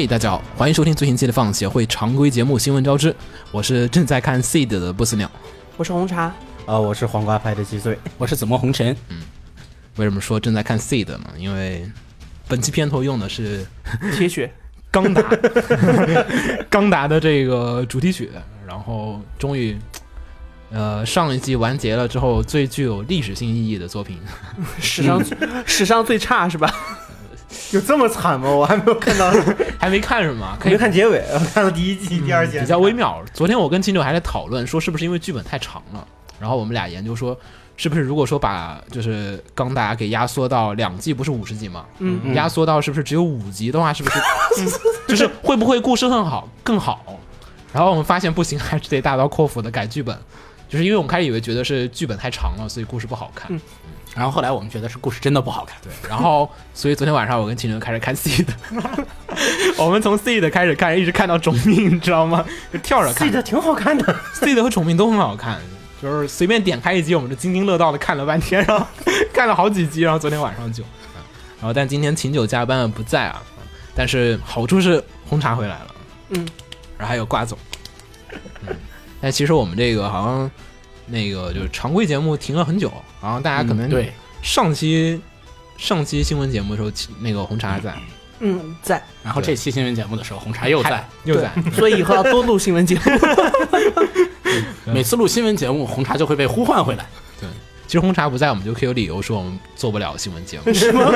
嘿、大家好，欢迎收听最新期的放协会常规节目《新闻招之》，我是正在看 Seed 的不死鸟。我是红茶，呃，我是黄瓜派的七岁，我是紫陌红尘，嗯为什么说正在看 Seed 呢？因为本期片头用的是 铁血，钢达钢达的这个主题曲，然后终于，呃，上一季完结了之后最具有历史性意义的作品，史上 史上最差是吧？有这么惨吗？我还没有看到，还没看是吗？可以没看结尾，我看到第一季、第二季，比较微妙。昨天我跟金九还在讨论，说是不是因为剧本太长了，然后我们俩研究说，是不是如果说把就是钢达给压缩到两季，不是五十集吗？嗯，压缩到是不是只有五集的话，是不是 就是会不会故事更好更好？然后我们发现不行，还是得大刀阔斧的改剧本，就是因为我们开始以为觉得是剧本太长了，所以故事不好看。然后后来我们觉得是故事真的不好看，对，然后所以昨天晚上我跟秦晨开始看 seed，，我们从 seed 开始看，一直看到种命，你知道吗？就跳着看记。得挺好看的。，seed 和种命都很好看，就是随便点开一集，我们就津津乐道的看了半天，然后看了好几集，然后昨天晚上就，嗯然后但今天秦九加班了不在啊，但是好处是红茶回来了，嗯，然后还有瓜总，嗯，但其实我们这个好像那个就是常规节目停了很久，然后大家可能对，上期上期新闻节目的时候，那个红茶还在。嗯，在，然后这期新闻节目的时候，红茶又在，又在，所以以后要多录新闻节目。每次录新闻节目，红茶就会被呼唤回来。对。其实红茶不在，我们就可以有理由说我们做不了新闻节目。好，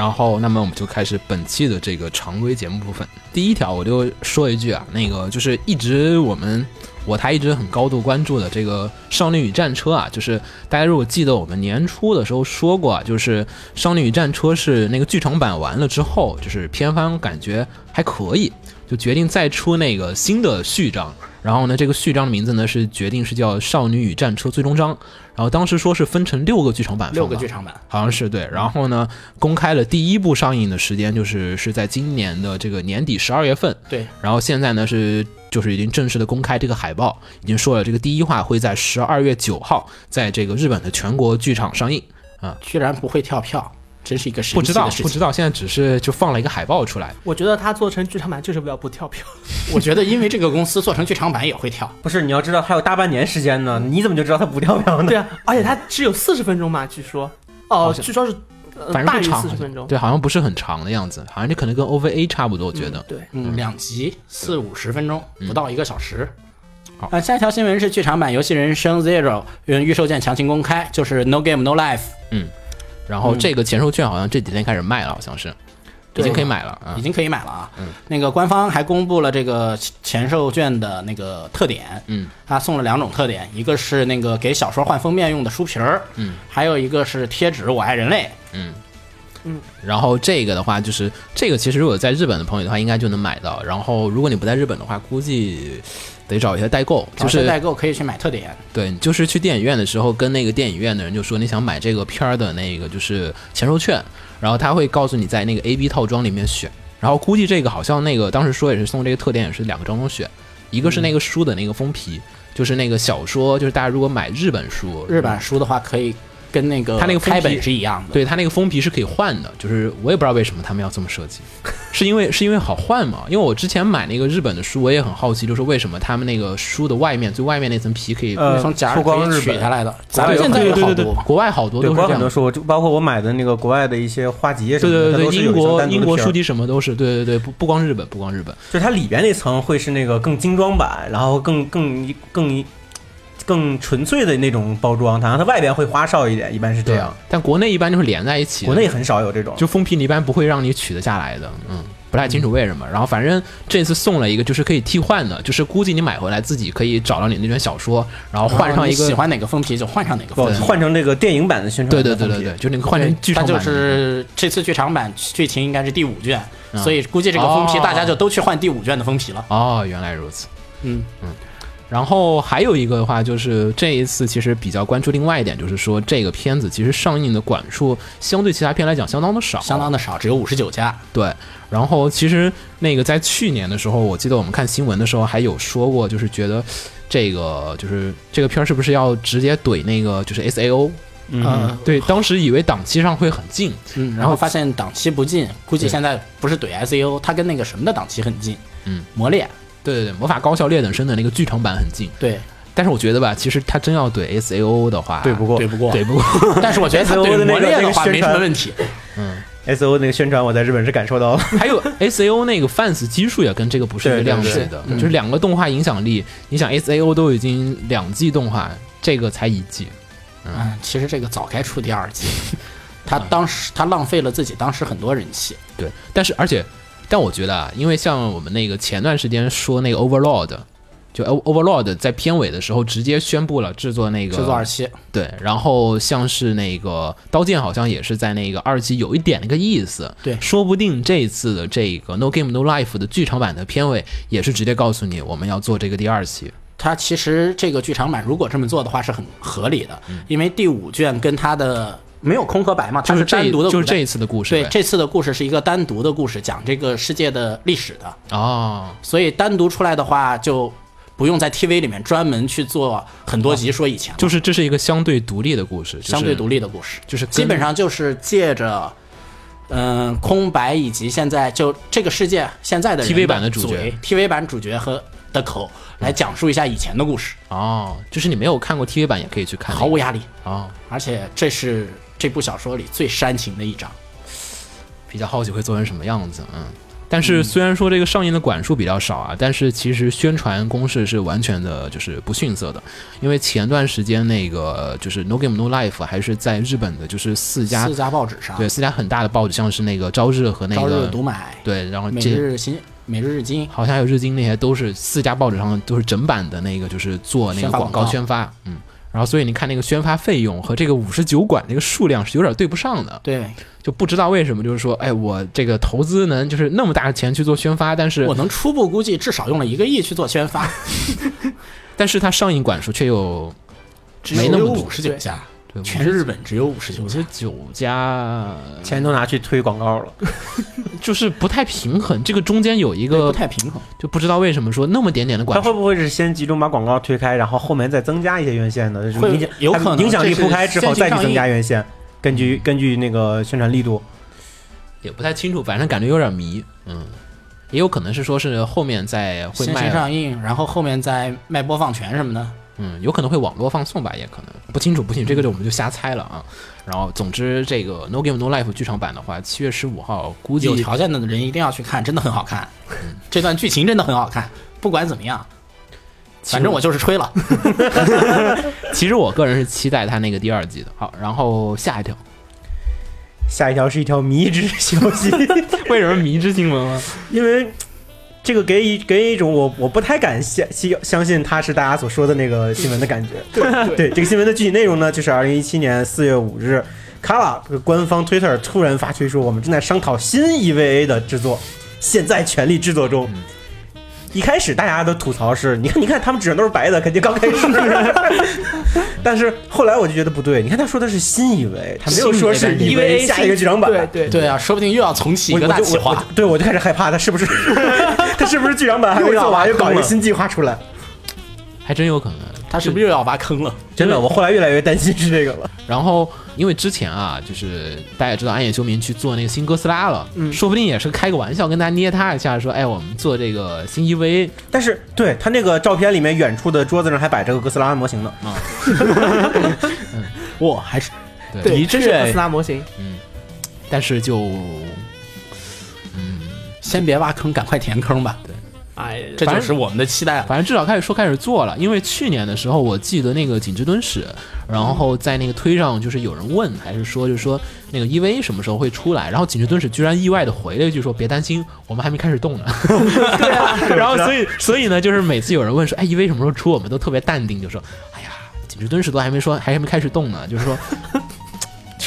然后那么我们就开始本期的这个常规节目部分。第一条我就说一句啊，那个就是一直我们我台一直很高度关注的这个《少女与战车》啊，就是大家如果记得我们年初的时候说过啊，就是《少女与战车》是那个剧场版完了之后，就是片方感觉还可以，就决定再出那个新的序章。然后呢，这个序章的名字呢是决定是叫《少女与战车最终章》。然后当时说是分成六个剧场版，六个剧场版，好像是对。然后呢，公开了第一部上映的时间就是是在今年的这个年底十二月份。对，然后现在呢是就是已经正式的公开这个海报，已经说了这个第一话会在十二月九号在这个日本的全国剧场上映啊。居然不会跳票，真是一个神不知奇的事情。道不知道，现在只是就放了一个海报出来。我觉得他做成剧场版就是为了不跳票。我觉得因为这个公司做成剧场版也会跳，不是，你要知道还有大半年时间呢，你怎么就知道它不跳票呢？对啊，而且它只有四十分钟嘛，据说。哦，据说是呃大于反正不长四十分钟。对，好像不是很长的样子，好像这可能跟 OVA 差不多，我觉得。对，嗯，两集四五十分钟，不到一个小时。好啊，下一条新闻是剧场版《游戏人生 Zero》嗯预售键强行公开，就是 No Game No Life，然后这个前售券好像这几天开始卖了，好像是已经可以买了啊已。经可以买了啊。嗯那个官方还公布了这个前售券的那个特点，嗯，他送了两种特点，一个是那个给小说换封面用的书皮儿，嗯，还有一个是贴纸“我爱人类嗯嗯然后这个的话，就是这个其实如果在日本的朋友的话，应该就能买到。然后如果你不在日本的话，估计得找一些代购，”，就是代购可以去买特点。对，就是去电影院的时候，跟那个电影院的人就说你想买这个片儿的那个就是前售券，然后他会告诉你在那个 A B 套装里面选。然后估计这个好像那个当时说也是送这个特点，也是两个当中选，一个是那个书的那个封皮，就是那个小说，就是大家如果买日本书，日本书的话，可以跟那个它那个封皮开本是一样的。对它那个封皮是可以换的，就是我也不知道为什么他们要这么设计，是因为是因为好换嘛？因为我之前买那个日本的书，我也很好奇，就是为什么他们那个书的外面最外面那层皮可以，呃从夹出儿可以光取下来的，咱对们现在有好多。国外好多，都是这样国外很多。书，就包括我买的那个国外的一些花集什对么的，对对对，英国英国书籍什么都是，对对对，不不光日本，不光日本，就是它里边那层会是那个更精装版，然后更更更更纯粹的那种包装，然后它外边会花哨一点，一般是这样。。但国内一般就是连在一起，国内很少有这种，就封皮你一般不会让你取得下来的，嗯。不太清楚为什么。然后反正这次送了一个就是可以替换的，就是估计你买回来自己可以找到你那卷小说，然后换上一个喜欢哪个封皮就换上哪个封皮。换成这个电影版的宣传对。对对对对，就那个换成剧它就场版就。是这次剧场版剧情应该是第五卷，嗯所以估计这个封皮哦大家就都去换第五卷的封皮了。哦，原来如此。嗯嗯然后还有一个的话，就是这一次其实比较关注另外一点，就是说这个片子其实上映的馆数相对其他片来讲相当的少，相当的少，只有五十九家。对。然后其实那个在去年的时候，我记得我们看新闻的时候还有说过，就是觉得这个就是这个片儿是不是要直接怼那个就是 S A O？嗯对，当时以为档期上会很近，嗯，然后发现档期不近，估计现在不是怼 S A O，它跟那个什么的档期很近。嗯，磨练。对对对，魔法高校劣等生的那个剧场版很近。对但是我觉得吧，其实他真要怼 S A O 的话，怼不过对不过，怼不过。但是我觉得他 SAO 怼的那个磨练的话那个宣传没什么问题。嗯 S O 那个宣传，我在日本是感受到了。还有 S A O 那个 fans 基数也跟这个不是一个对对对量级的，就是两个动画影响力。你想 S A O 都已经两季动画，这个才一季，嗯，其实这个早该出第二季，他当时他浪费了自己当时很多人气。对。但是而且，但我觉得啊，因为像我们那个前段时间说那个 Overlord，就 Overlord 在片尾的时候直接宣布了制作那个制作二期，对，然后像是那个刀剑好像也是在那个二期有一点那个意思，对。说不定这一次的这个 No Game No Life 的剧场版的片尾也是直接告诉你我们要做这个第二期，它其实这个剧场版如果这么做的话是很合理的，因为第五卷跟它的没有空和白嘛，它就是单独的就是这一次的故事，对这次的故事是一个单独的故事，讲这个世界的历史的，哦，所以单独出来的话就不用在 TV 里面专门去做很多集说以前了，就是这是一个相对独立的故事，就是相对独立的故事，就是基本上就是借着。嗯，空白以及现在就这个世界现在的人 TV 版的主角，TV 版主角和的口来讲述一下以前的故事，哦，就是你没有看过 TV 版也可以去看，毫无压力。哦，而且这是这部小说里最煽情的一章。比较好奇会做成什么样子，嗯。但是虽然说这个上映的管数比较少啊，但是其实宣传攻势是完全的就是不逊色的，因为前段时间那个就是 No Game No Life 还是在日本的就是四家四家报纸上，对四家很大的报纸，像是那个朝日和那朝日个读买、对，然后每这日新、每日日经，好像还有日经那些都是四家报纸上都是整版的那个就是做那个广告宣发，嗯。然后，所以你看那个宣发费用和这个五十九馆这个数量是有点对不上的，对。就不知道为什么，就是说，哎，我这个投资能就是那么大的钱去做宣发，但是我能初步估计至少用了一个亿去做宣发，但是它上映馆数却又没那么多五，十九家，对全日本只有五十九家钱都拿去推广告了。就是不太平衡。这个中间有一个不太平衡，就不知道为什么说那么点点的他馆数，会不会是先集中把广告推开，然后后面再增加一些院线呢？就是会影响有可能影响力铺开之后再去增加院线，根据根据那个宣传力度。也不太清楚，反正感觉有点迷。嗯，也有可能是说是后面再会先行卖，上映，然后后面再卖播放权什么的。嗯，有可能会网络放送吧，也可能不清楚，不清楚，这个就我们就瞎猜了啊。然后，总之这个 No Game No Life 剧场版的话，七月十五号估计有条件的人一定要去看，真的很好看。这段剧情真的很好看，不管怎么样，反正我就是吹了。其实我个人是期待他那个第二季的。好，然后下一条，下一条是一条迷之消息，为什么迷之新闻啊？因为这个给一给一种我我不太敢相相相信它是大家所说的那个新闻的感觉。对对，这个新闻的具体内容呢，就是二零一七年四月五日，卡拉官方 Twitter 突然发推说，我们正在商讨新 EVA 的制作，现在全力制作中。一开始大家都吐槽是，你看，你看他们纸上都是白的，肯定刚开始。但是后来我就觉得不对，你看他说的是新 EVA，他没有说是 新 EVA 下一个剧场版。对对对啊，说不定又要重启一个大计划。对我就开始害怕，他是不是他是不是剧场版还没做完，又搞一个新计划出来？还真有可能。他是不是又要挖坑了？真的，我后来越来越担心是这个了。然后，因为之前啊，就是大家也知道暗夜修明去做那个新哥斯拉了，嗯说不定也是开个玩笑跟大家捏他一下，说，哎，我们做这个新 EVA 但是对他那个照片里面，远处的桌子上还摆着个哥斯拉模型呢。啊！我，还是对这是哥斯，拉模型，嗯但是就嗯先别挖坑，赶快填坑吧。哎，这就是我们的期待了。反正至少开始说开始做了，因为去年的时候，我记得那个景之敦史，然后在那个推上就是有人问，还是说就是说那个 EV 什么时候会出来，然后景之敦史居然意外的回了一句说别担心，我们还没开始动呢。对啊，然后所以所以呢，就是每次有人问说哎 EV 什么时候出，我们都特别淡定，就说哎呀景之敦史都还没说，还没开始动呢，就是说。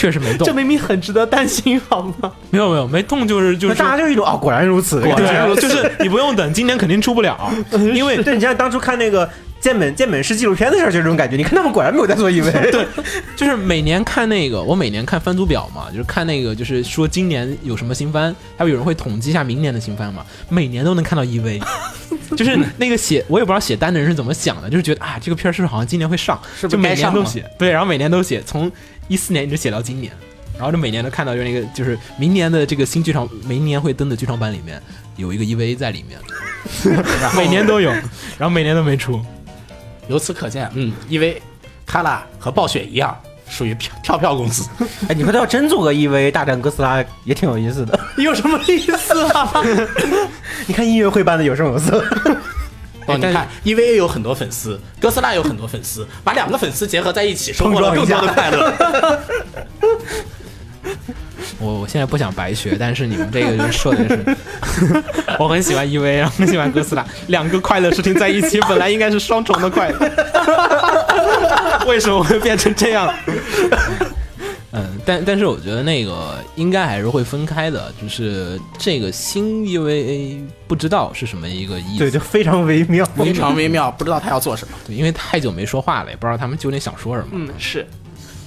确实没动。这，明明很值得担心，好吗？没有没有没动，就是就是。那大家就一种啊，果然如此，果然如此，就是你不用等，今年肯定出不了，因为对，你像当初看那个健本健本是纪录片的时候，就这种感觉。你看他们果然没有在做 EV，对，就是每年看那个，我每年看番组表嘛，就是看那个，就是说今年有什么新番，还有有人会统计一下明年的新番嘛，每年都能看到 EV，就是那个写我也不知道写单的人是怎么想的，就是觉得啊这个片儿是不是好像今年会上，是不就每年都写，对，然后每年都写，从一四年一直写到今年，然后就每年都看到就是那个就是明年的这个新剧场，明年会登的剧场版里面有一个 EVA 在里面，每年都有，然后每年都没出。由此可见，嗯，EVA 卡拉和暴雪一样，属于跳跳票公司。哎，你说他要真做个 EV 大战哥斯拉，也挺有意思的。有什么意思啊？你看音乐会办的有声有色，哦，你看，EVA 有很多粉丝，哥斯拉有很多粉丝，把两个粉丝结合在一起，收获了更多的快乐。我我现在不想白学，但是你们这个就说的是，我很喜欢 EV，然后很喜欢哥斯拉，两个快乐事情在一起，本来应该是双重的快乐，为什么会变成这样？嗯，但但是我觉得那个应该还是会分开的，就是这个新 EVA 不知道是什么一个意思，对，就非常微妙。非常微妙，不知道他要做什么。对因为太久没说话了，也不知道他们究竟想说什么。嗯，是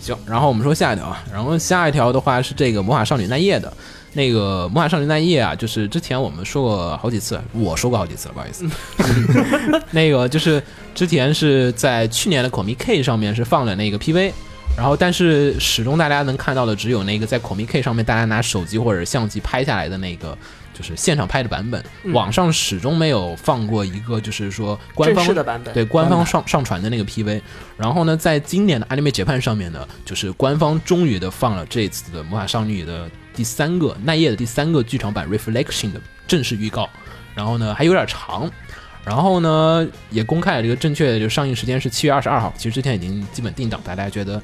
行，然后我们说下一条啊，然后下一条的话是这个魔法少女奈叶的，那个魔法少女奈叶啊，就是之前我们说过好几次，我说过好几次了，不好意思，那个就是之前是在去年的 Comic K 上面是放了那个 PV。然后，但是始终大家能看到的只有那个在 Comic K 上面大家拿手机或者相机拍下来的那个，就是现场拍的版本。网上始终没有放过一个，就是说官方的版本。对官方上上传的那个 PV。然后呢，在今年的 Anime Japan 上面呢，就是官方终于的放了这次的魔法少女的第三个奈叶的第三个剧场版 Reflection 的正式预告。然后呢，还有点长。然后呢，也公开了这个正确的就上映时间是七月二十二号，其实之前已经基本定档，大家觉得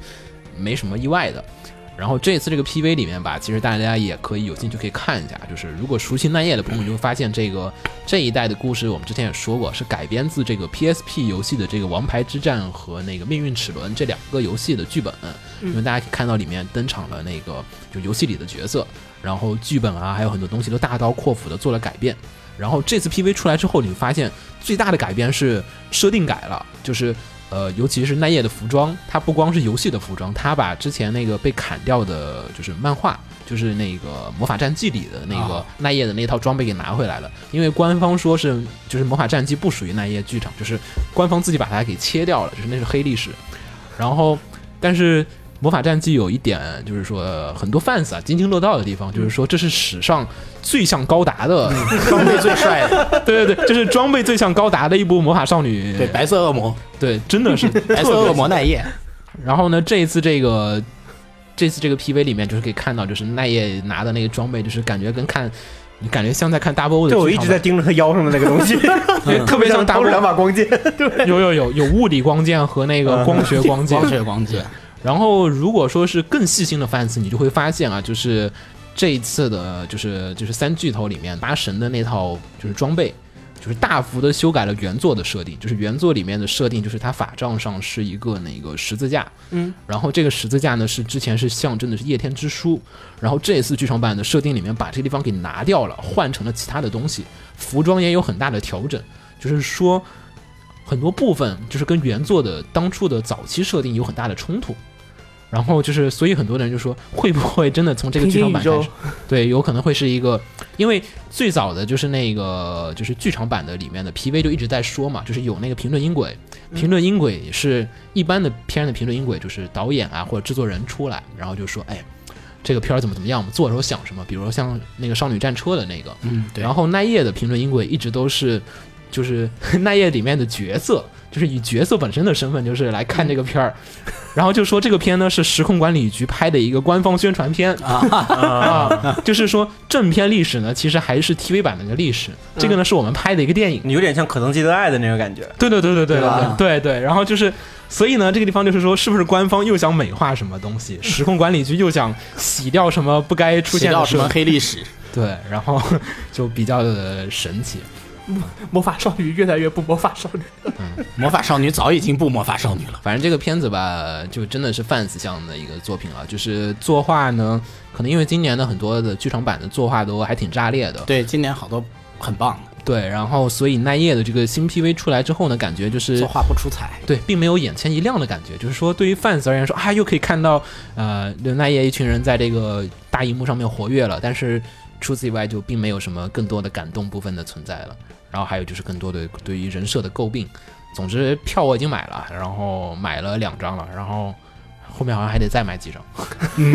没什么意外的。然后这次这个 PV 里面吧，其实大家也可以有兴趣可以看一下，就是如果熟悉奈叶的朋友，就会发现这个这一代的故事，我们之前也说过，是改编自这个 PSP 游戏的这个《王牌之战》和那个《命运齿轮》这两个游戏的剧本，因为大家可以看到里面登场了那个就游戏里的角色，然后剧本啊还有很多东西都大刀阔斧的做了改变。然后这次 PV 出来之后，你会发现最大的改变是设定改了，就是呃，尤其是奈叶的服装，它不光是游戏的服装，它把之前那个被砍掉的，就是漫画，就是那个《魔法战记》里的那个奈叶的那套装备给拿回来了。因为官方说是，就是《魔法战记》不属于奈叶剧场，就是官方自己把它给切掉了，就是那是黑历史。然后，但是。魔法战记有一点就是说，呃很多 fans 啊津津乐道的地方，就是说这是史上最像高达的，装备最帅的，对对对，这是装备最像高达的一部魔法少女，对，白色恶魔，对，真的是。白色恶魔奈叶，然后呢，这一次这个这次这个 PV 里面，就是可以看到，就是奈叶拿的那个装备，就是感觉跟看，你感觉像在看 Double 的对，我一直在盯着他腰上的那个东西，对 特别像 Double，两把光剑。对有有有有物理光剑和那个光学光剑。光。学光剑，然后如果说是更细心的 fans，你就会发现啊，就是这一次的，就是就是三巨头里面八神的那套就是装备。就是大幅的修改了原作的设定，就是原作里面的设定，就是它法杖上是一个那个十字架，嗯，然后这个十字架呢是之前是象征的是夜天之书，然后这一次剧场版的设定里面把这个地方给拿掉了，换成了其他的东西，服装也有很大的调整，就是说很多部分就是跟原作的当初的早期设定有很大的冲突。然后就是，所以很多人就说，会不会真的从这个剧场版开始？对，有可能会是一个，因为最早的就是那个就是剧场版的里面的 PV 就一直在说嘛，就是有那个评论音轨，评论音轨是一般的片的评论音轨，就是导演啊或者制作人出来，然后就说，哎，这个片儿怎么怎么样，我们做的时候想什么，比如说像那个少女战车的那个，嗯，对，然后奈叶的评论音轨一直都是，就是 奈叶里面的角色，就是以角色本身的身份，就是来看这个片儿，然后就说这个片呢是时空管理局拍的一个官方宣传片啊，就是说正片历史呢其实还是 TV 版的一个历史，这个呢是我们拍的一个电影，你有点像可能记得爱的那种感觉。对对对对对对对对，然后就是。所以呢，这个地方就是说，是不是官方又想美化什么东西？时空管理局又想洗掉什么不该出现的什么黑历史？对，然后 就比较的神奇。魔 魔法少女越来越不魔法少女。魔法少女早已经不魔法少女了。反正这个片子吧，就真的是 fans 向的一个作品了。就是作画呢，可能因为今年的很多的剧场版的作画都还挺炸裂的，对，今年好多很棒，对，然后所以奈叶的这个新 PV 出来之后呢，感觉就是作画不出彩。对，并没有眼前一亮的感觉。就是说，对于 fans 而言说，啊，又可以看到呃奈叶一群人在这个大荧幕上面活跃了，但是除此以外，就并没有什么更多的感动部分的存在了。然后还有就是更多的对于人设的诟病。总之，票我已经买了，然后买了两张了，然后后面好像还得再买几张，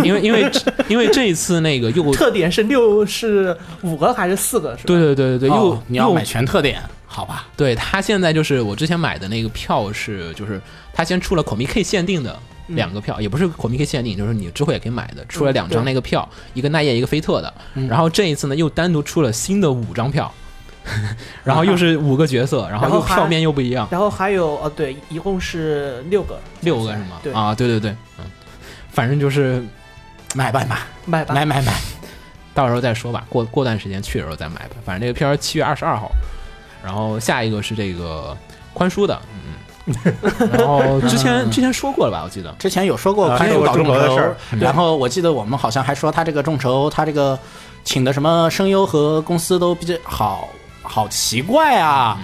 因为因为因为这一次那个又 特点是六是五个还是四个？是吧？对对对对对，又、你要买全特点，好吧？对他现在就是我之前买的那个票是，就是他先出了 Comic K 限定的两个票，也不是 Comic K 限定，就是你之后也可以买的，出了两张那个票，一个奈叶，一个菲特的。然后这一次呢，又单独出了新的五张票，然后又是五个角色，然后又票面又不一样，然后还有呃，对，一共是六个，六个是吗？对。啊，对对对，嗯，反正就是买吧买买吧。买买买，到时候再说吧，过过段时间去的时候再买吧。反正这个片儿七月二十二号，然后下一个是这个宽叔的，嗯，然后之前之前说过了吧，我记得。之前有说过啊宽叔搞众说过中国的事筹儿，然后我记得我们好像还说他这个众筹，他这个请的什么声优和公司都比较好好奇怪啊。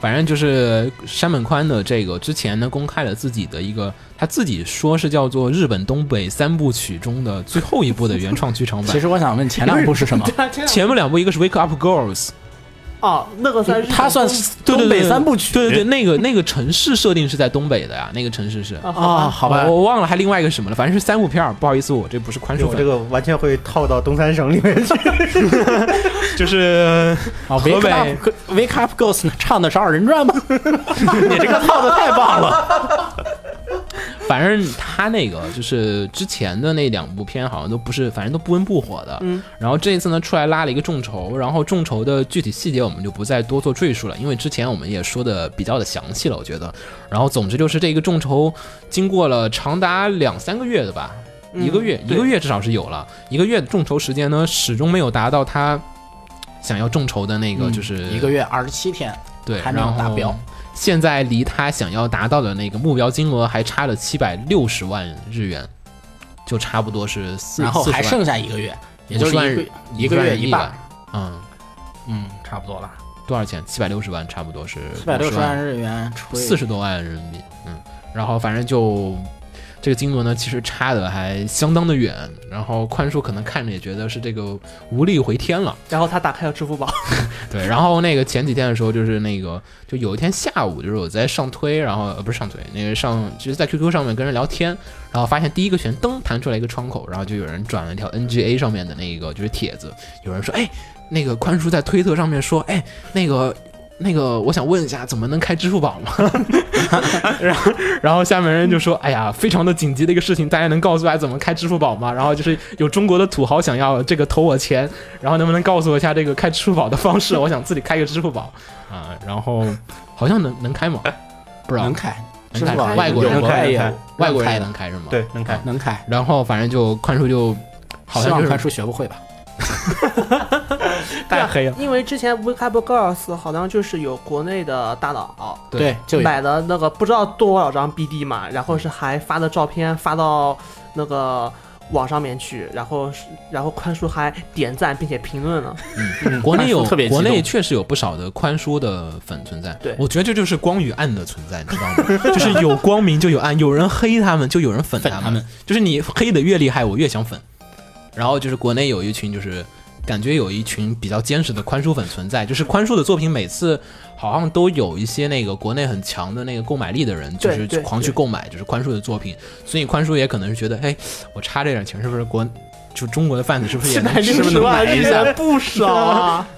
反正就是山本宽的这个之前呢公开了自己的一个，他自己说是叫做日本东北三部曲中的最后一部的原创剧场版 其。实我想问前两部是什么？前面两部一个是 Wake Up Girls，哦，那个算是它算是东对对对北三部曲。对对对，那个那个城市设定是在东北的呀，那个城市是。啊啊，好吧我，忘了还另外一个什么了，反正是三部片儿，不好意思，我这不是宽恕，我这个完全会套到东三省里面去。就是，Wake 北 Up Wake Up Girls 唱的是二人转吗？你这个套的太棒了。反正他那个就是之前的那两部片好像都不是，反正都不温不火的。嗯，然后这一次呢出来拉了一个众筹，然后众筹的具体细节我们就不再多做赘述了，因为之前我们也说的比较的详细了，我觉得。然后总之就是这个众筹经过了长达两三个月的吧，嗯。一个月一个月至少是有了，一个月的众筹时间呢始终没有达到他想要众筹的那个就是、一个月二十七天，对，还没有然后达标现在离他想要达到的那个目标金额还差了七百六十万日元，就差不多是四，然后还剩下一个月，也就是一一个月一半。。嗯，嗯，差不多吧。多少钱？七百六十万，差不多是七百六十50万日元除以四十多万人民币。嗯，然后反正就这个金额呢，其实差的还相当的远。然后宽叔可能看着也觉得是这个无力回天了。然后他打开了支付宝，对，然后那个前几天的时候，就是那个，就有一天下午，就是我在上推，然后呃不是上推，那个上就是在 QQ 上面跟人聊天，然后发现第一个选灯弹出来一个窗口，然后就有人转了一条 NGA 上面的那个就是帖子，有人说，哎，那个宽叔在推特上面说，哎，那个。那个，我想问一下，怎么能开支付宝吗？然后，然后下面人就说：“哎呀，非常的紧急的一个事情，大家能告诉我怎么开支付宝吗？”然后就是有中国的土豪想要这个投我钱，然后能不能告诉我一下这个开支付宝的方式？我想自己开个支付宝啊。然后好像能能开吗？不知道能开，能开支付宝外国人能开外国人也能开是吗？。对，能开。能开。然后反正就宽叔就好像宽叔学不会吧？太黑了。因为之前 Wake Up Girls 好像就是有国内的大佬对，就买了那个不知道多少张 BD 嘛，然后是还发的照片发到那个网上面去，然后是然后宽叔还点赞并且评论了，嗯。国内有特别国内确实有不少的宽叔的粉存在，对。我觉得这就是光与暗的存在，你知道吗？就是有光明就有暗，有人黑他们就有人粉他粉他们，就是你黑的越厉害，我越想粉。然后就是国内有一群就是感觉有一群比较坚实的宽恕粉存在，就是宽恕的作品每次好像都有一些那个国内很强的那个购买力的人，就是狂去购买，就是宽恕的作品，所以宽恕也可能是觉得，哎，我差这点钱是不是国就中国的贩子是不是也能六是不是能买一下？不少啊！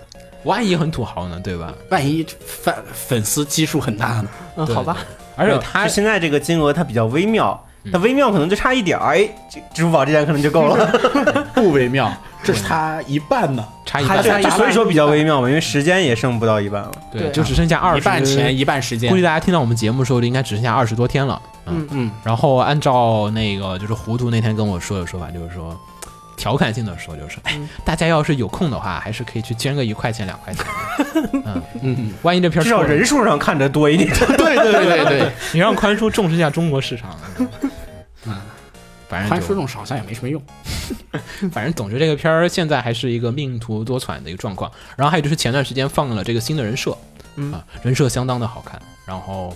万一很土豪呢，对吧？万一粉粉丝基数很大呢？嗯，好吧，而且他现在这个金额它比较微妙，嗯它微妙可能就差一点儿，哎，支付宝这点可能就够了，不微妙，这是他一半呢，差一半，所以说比较微妙嘛，因为时间也剩不到一半了。对，就只剩下二十一半钱一半时间。估计。大家听到我们节目的时候，应该只剩下二十多天了。嗯。嗯，然后按照那个就是糊涂那天跟我说的说法，就是说调侃性的说，就是哎，大家要是有空的话，还是可以去捐个一块钱两块钱。的。嗯。嗯，万一这片儿至少人数上看着多一点。对 对。对对对，你让宽叔重视一下中国市场。嗯，反正就宽叔这种好像也没什么用。反正总之这个片儿现在还是一个命途多舛的一个状况。然后还有就是前段时间放了这个新的人设，嗯啊，人设相当的好看，然后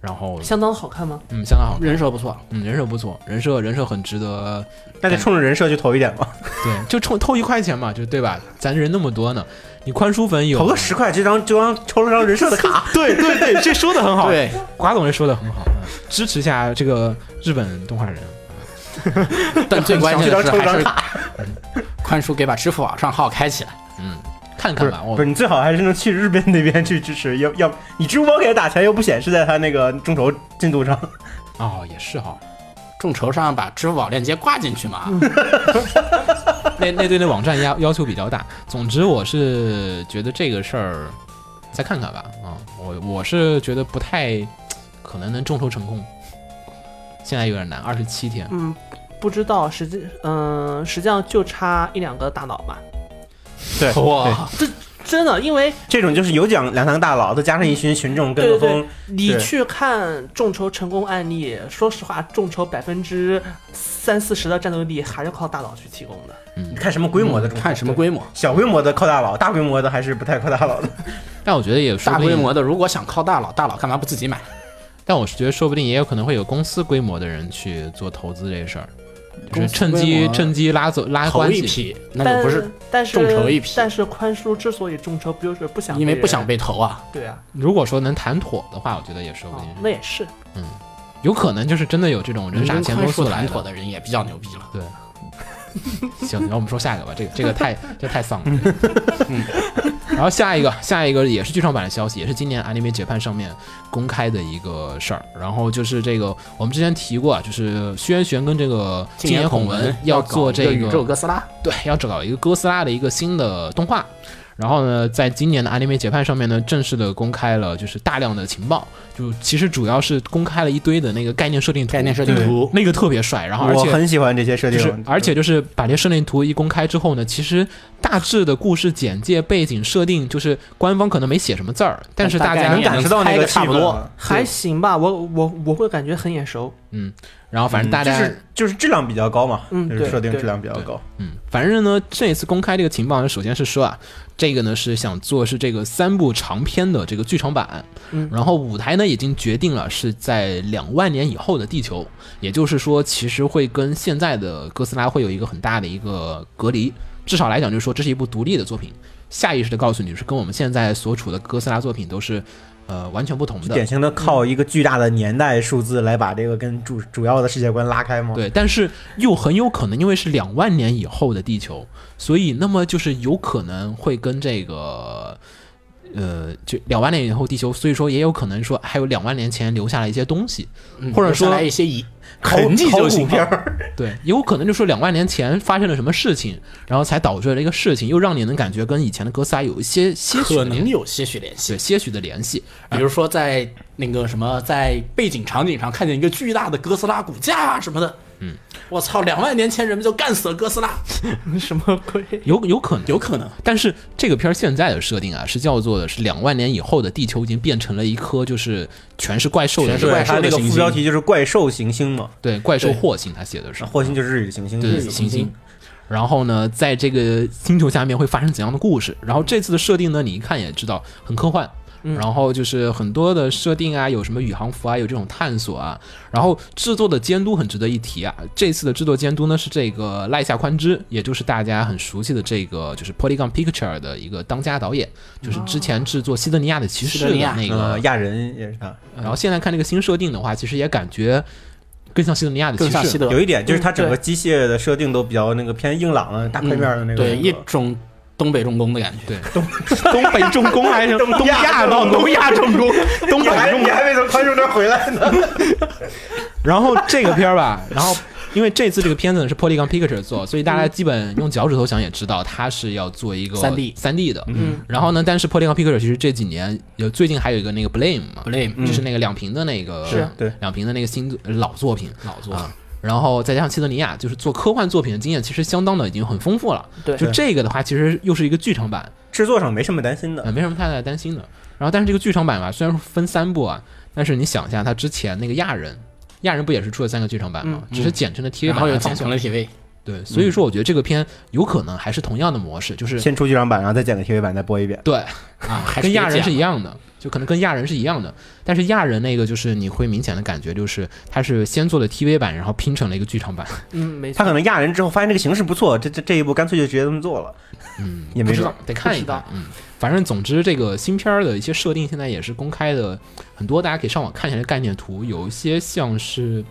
然后相当好看吗？嗯相当好看，人设不错，嗯人设不错，人设人设很值得，那得冲着人设去投一点吧，对，就冲投一块钱嘛，就对吧？咱人那么多呢，你宽叔粉有投个十块，这张就当抽了张人设的卡。对对对，这说的很好，对，瓜总这说的很好，嗯支持一下这个日本动画人。但最关键的是还是 宽叔给把支付宝账号开起来。嗯，看看吧，我不是，你最好还是能去日本那边去支持，要要你支付宝给他打钱又不显示在他那个众筹进度上，哦也是哈，众筹上把支付宝链接挂进去嘛，那那对那网站要要求比较大。总之，我是觉得这个事儿再看看吧。啊、我我是觉得不太可能能众筹成功，现在有点难，二十七天。嗯，不知道，实际嗯、实际上就差一两个大佬吧。对哇，这真的，因为这种就是有奖两三个大佬，再加上一群群众跟对对个风，对你去看众筹成功案例，说实话，众筹百分之三四十的战斗力还是靠大佬去提供的。你看什么规模的看什么规模？小规模的靠大佬，大规模的还是不太靠大佬的。但我觉得也说大，规模的，如果想靠大佬，大佬干嘛不自己买？但我是觉得说不定也有可能会有公司规模的人去做投资这事儿，就是趁机趁机拉走拉投关系。一批，那但就不是但是众筹一批但是宽叔之所以众筹，不就是不想被因为不想被投啊。对啊，如果说能谈妥的话，我觉得也说不哦定，那也是。嗯有可能就是真的有这种人傻钱多跟宽叔速来的谈妥。的人也比较牛逼了。对，行，然后我们说下一个吧，这个这个太这太丧了。嗯，然后下一个 下一个也是剧场版的消息，也是今年 Anime Japan 上面公开的一个事儿。然后就是这个我们之前提过啊，就是轩辕跟这个今野孔文要做这一个宇宙哥斯拉，对，要找一个哥斯拉的一个新的动画。然后呢，在今年的 Anime Japan 上面呢，正式的公开了就是大量的情报，就其实主要是公开了一堆的那个概念设定图，概念设定图，那个特别帅。然后而且我很喜欢这些设定，就是，而且就是把这设定图一公开之后呢，其实大致的故事简介、背景设定，就是官方可能没写什么字儿，但是大家能感受到那个差不多。还行吧，我我我会感觉很眼熟。嗯，然后反正大家、就是就是质量比较高嘛，嗯设定质量比较高。嗯，反正呢，这一次公开这个情报呢，首先是说啊，这个呢是想做是这个三部长篇的这个剧场版，嗯。然后舞台呢已经决定了是在两万年以后的地球，也就是说，其实会跟现在的哥斯拉会有一个很大的一个隔离，至少来讲就是说这是一部独立的作品，下意识的告诉你是跟我们现在所处的哥斯拉作品都是呃完全不同的典。型的靠一个巨大的年代数字来把这个跟主主要的世界观拉开吗？，对，但是又很有可能因为是两万年以后的地球，所以那么就是有可能会跟这个。呃，就两万年以后地球，所以说也有可能说还有两万年前留下了一些东西，嗯或者说来一些遗考痕迹考古就行了。片儿，对，有可能就说两万年前发生了什么事情，然后才导致了这个事情，又让你能感觉跟以前的哥斯拉有一些些许可能有些许联系对，些许的联系。比如说在那个什么，在背景场景上看见一个巨大的哥斯拉骨架啊什么的。嗯，我操，两万年前人们就干死了哥斯拉，什么鬼？有有可能，有可能。但是这个片儿现在的设定啊，是叫做的是两万年以后的地球已经变成了一颗就是全是怪兽的对，全是怪兽它那个的行星副标题就是怪兽行星嘛，对怪兽对火星，他写的是惑星就是日语行星对行星。然后呢，在这个星球下面会发生怎样的故事？然后这次的设定呢，你一看也知道很科幻。然后就是很多的设定啊，有什么宇航服啊，有这种探索啊。然后制作的监督很值得一提啊，这次的制作监督呢是这个赖夏宽之，也就是大家很熟悉的这个就是 Polygon Picture 的一个当家导演，就是之前制作《西德尼亚的骑士的那个呃，亚人也是他，然后现在看这个新设定的话，其实也感觉更像西德尼亚的骑士。更像西德有一点就是它整个机械的设定都比较那个偏硬朗啊，大块面的那个对一种东北重工的感觉。对，东 东北重工还是 东亚重工？东亚重工，东北重工，你还没从宽恕那儿回来呢。然后这个片儿吧，然后因为这次这个片子呢是 Polygon Picture 做，所以大家基本用脚趾头想也知道，它是要做一个三 D 三 D 的。嗯，然后呢，但是 Polygon Picture 其实这几年有最近还有一个那个 Blame 嘛 Blame 就是那个两屏的那个是对两屏的那个新作老作品老作啊。然后再加上切德尼亚，就是做科幻作品的经验其实相当的已经很丰富了。对就这个的话，其实又是一个剧场版，制作上没什么担心呃，的，没什么太大担心的。然后，但是这个剧场版吧，虽然说分三部啊，但是你想一下，它之前那个亚人，亚人不也是出了三个剧场版吗？只是简称的 TV 然后又剪版来放送。成了 TV，对，所以说我觉得这个片有可能还是同样的模式，就是先出剧场版，然后再剪个 TV 版，再播一遍。对，啊，还跟亚人是一一样的，就可能跟亚人是一样的。但是亚人那个就是你会明显的感觉，就是他是先做的 TV 版，然后拼成了一个剧场版。嗯，没错 他可能亚人之后发现这个形式不错，这这这一步干脆就直接这么做了，嗯，也没知道，得看一。看嗯，反正总之这个新片儿的一些设定现在也是公开的，很多大家可以上网看一下概念图，有一些像是。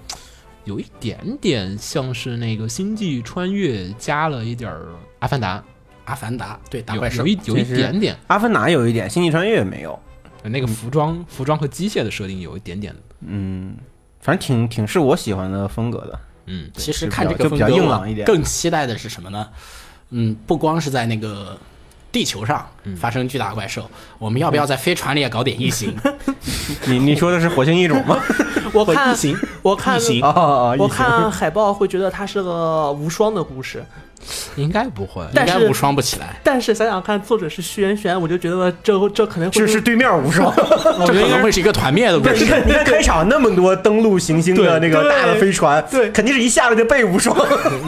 有一点点像是那个《星际穿越》加了一点儿《阿凡达。阿凡达对》，打有怪兽。有一有一点点。阿凡达有一点，星际穿越没有，那个服装、服装和机械的设定有一点点，嗯，反正挺挺是我喜欢的风格的。嗯，其实看这个比较硬朗一点。更期待的是什么呢？嗯，不光是在那个地球上嗯发生巨大怪兽，我们要不要在飞船里也搞点异形？你你说的是火星异种吗？我看异形，我看异形我看海报会觉得它是个无双的故事，应该不会。但是应该无双不起来。但是想想看，作者是虚元玄，我就觉得这这可能会是是对面无双。这可能会是一个团灭的故事。你看，你看开场那么多登陆行星的那个大的飞船，对肯定是一下来就被无双。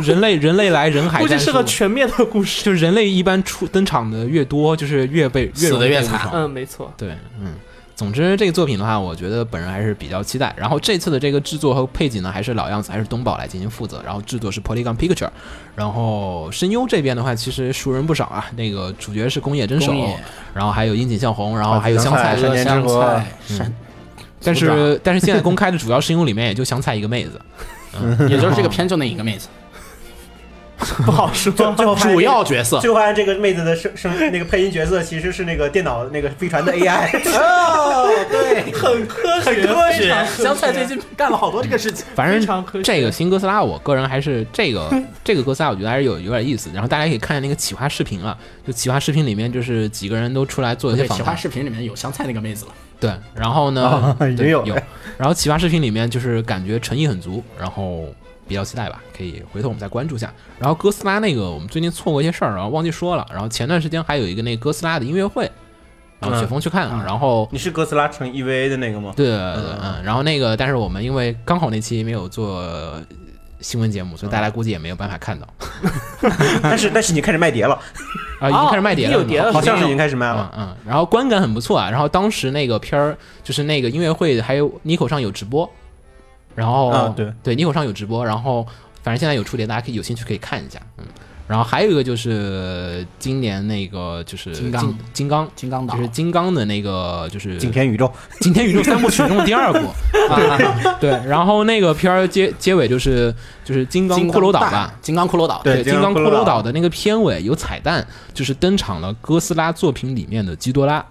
人类人类来人海估计，是个全灭的故事。就人类一般出登场的越多，就是越被越死的越惨嗯，没错。对，嗯。总之，这个作品的话，我觉得本人还是比较期待。然后这次的这个制作和配景呢，还是老样子，还是东宝来进行负责。然后制作是 Polygon Picture，然后声优这边的话，其实熟人不少啊。那个主角是宫野真守，然后还有樱井孝宏，然后还有香菜香菜。山田之香和菜山，但是但是现在公开的主要声优里面也就香菜一个妹子，也就是这个片就那一个妹子，不好说。最后主要角色最后发现这个妹子的声声那个配音角色其实是那个电脑那个飞船的 AI。哦，对，很科学，很科学非常。科学香菜最近干了好多这个事情。反非常科学正这个新哥斯拉，我个人还是这个这个哥斯拉，我觉得还是有有点意思。然后大家可以看一下那个企划视频啊，就企划视频里面就是几个人都出来做一些，访谈，企划视频里面有香菜那个妹子了。对，然后呢也有有，然后企划视频里面就是感觉诚意很足，然后比较期待吧，可以回头我们再关注一下。然后哥斯拉那个我们最近错过一些事儿，然后忘记说了。然后前段时间还有一个那个哥斯拉的音乐会，然后雪峰去看了，然后你是哥斯拉成 EVA 的那个吗？对对对，嗯，然后那个，但是我们因为刚好那期没有做新闻节目，所以大家估计也没有办法看到 但是但是你开始卖碟了，啊，已经开始卖碟了，已经有碟了好像是已经开始卖嗯了。嗯，然后观感很不错啊。然后当时那个片儿就是那个音乐会，还有 Nico 上有直播，然后、啊对。对 Nico 上有直播，然后反正现在有出碟，大家可以有兴趣可以看一下，嗯。然后还有一个就是今年那个就是金刚金金刚金刚岛就是金刚的那个就是景天宇宙，惊天宇宙三部曲中的第二部，啊、对，然后那个片儿结结尾就是就是金刚骷髅岛吧，，金刚骷髅岛，对金刚骷金刚骷髅岛的那个片尾有彩蛋，就是登场了哥斯拉作品里面的基多拉，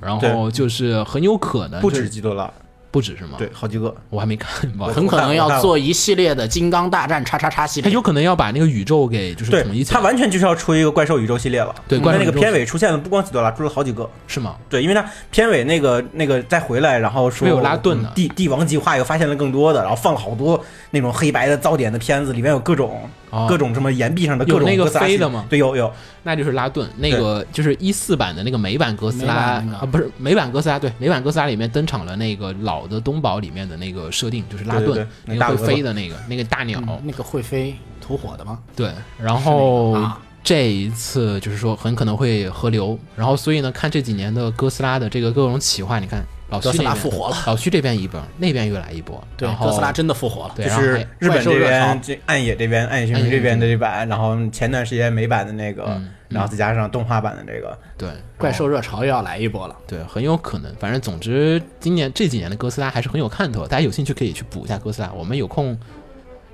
然后就是很有可能不止基多拉，不止是吗？对，，好几个。我还没看，很可能要做一系列的金刚大战叉叉叉系列。他有可能要把那个宇宙给就是对统一，起来他，完全就是要出一个怪兽宇宙系列了。对那那个片尾出现了不光基多拉，出了好几个。是吗？对，因为他片尾那个那个再回来，然后说没有拉顿的帝帝王计划又发现了更多的，然后放了好多那种黑白的噪点的片子，里面有各种、哦各种什么岩壁上的各种有那个飞的吗对，有有。那就是拉顿，那个就是一四版的那个美版哥斯拉啊，不是美版哥斯拉，对，美版哥斯拉里面登场了那个老的东宝里面的那个设定，就是拉顿那个会飞的那个那个大鸟，嗯那个会飞吐火的吗？对，然后这一次就是说很可能会合流，然后所以呢，看这几年的哥斯拉的这个各种企划，你看老徐哥斯拉复活了，老区这边一波，那边又来一波，对然，后哥斯拉真的复活了。对，就是日本这边这暗野这边暗野雄暗野这边的这版，然后前段时间美版的那个嗯，然后再加上动画版的这个，对怪兽热潮又要来一波了。对很有可能，反正总之今年这几年的哥斯拉还是很有看头，大家有兴趣可以去补一下哥斯拉，我们有空。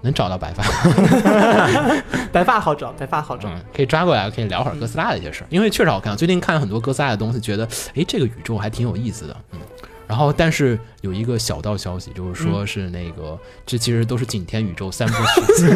能找到白发，白发好找，白发好找。嗯，可以抓过来，可以聊会儿哥斯拉的一些事儿，因为确实好看。最近看了很多哥斯拉的东西，觉得哎，这个宇宙还挺有意思的，嗯。然后，但是有一个小道消息，就是说是那个，这其实都是景天宇宙三部曲。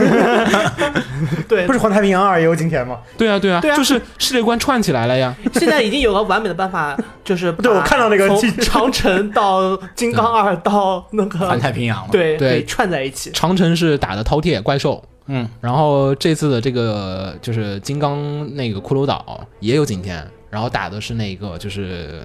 对不，是《环太平洋二》也有景天吗？对啊，对啊，对啊就是世界观串起来了呀。现在已经有个完美的办法，就是 对我看到那个从长城到金刚二到那个环太平洋了。，对对串在一起。长城是打的饕餮怪兽，嗯，然后这次的这个就是金刚那个骷髅岛也有景天，然后打的是那个就是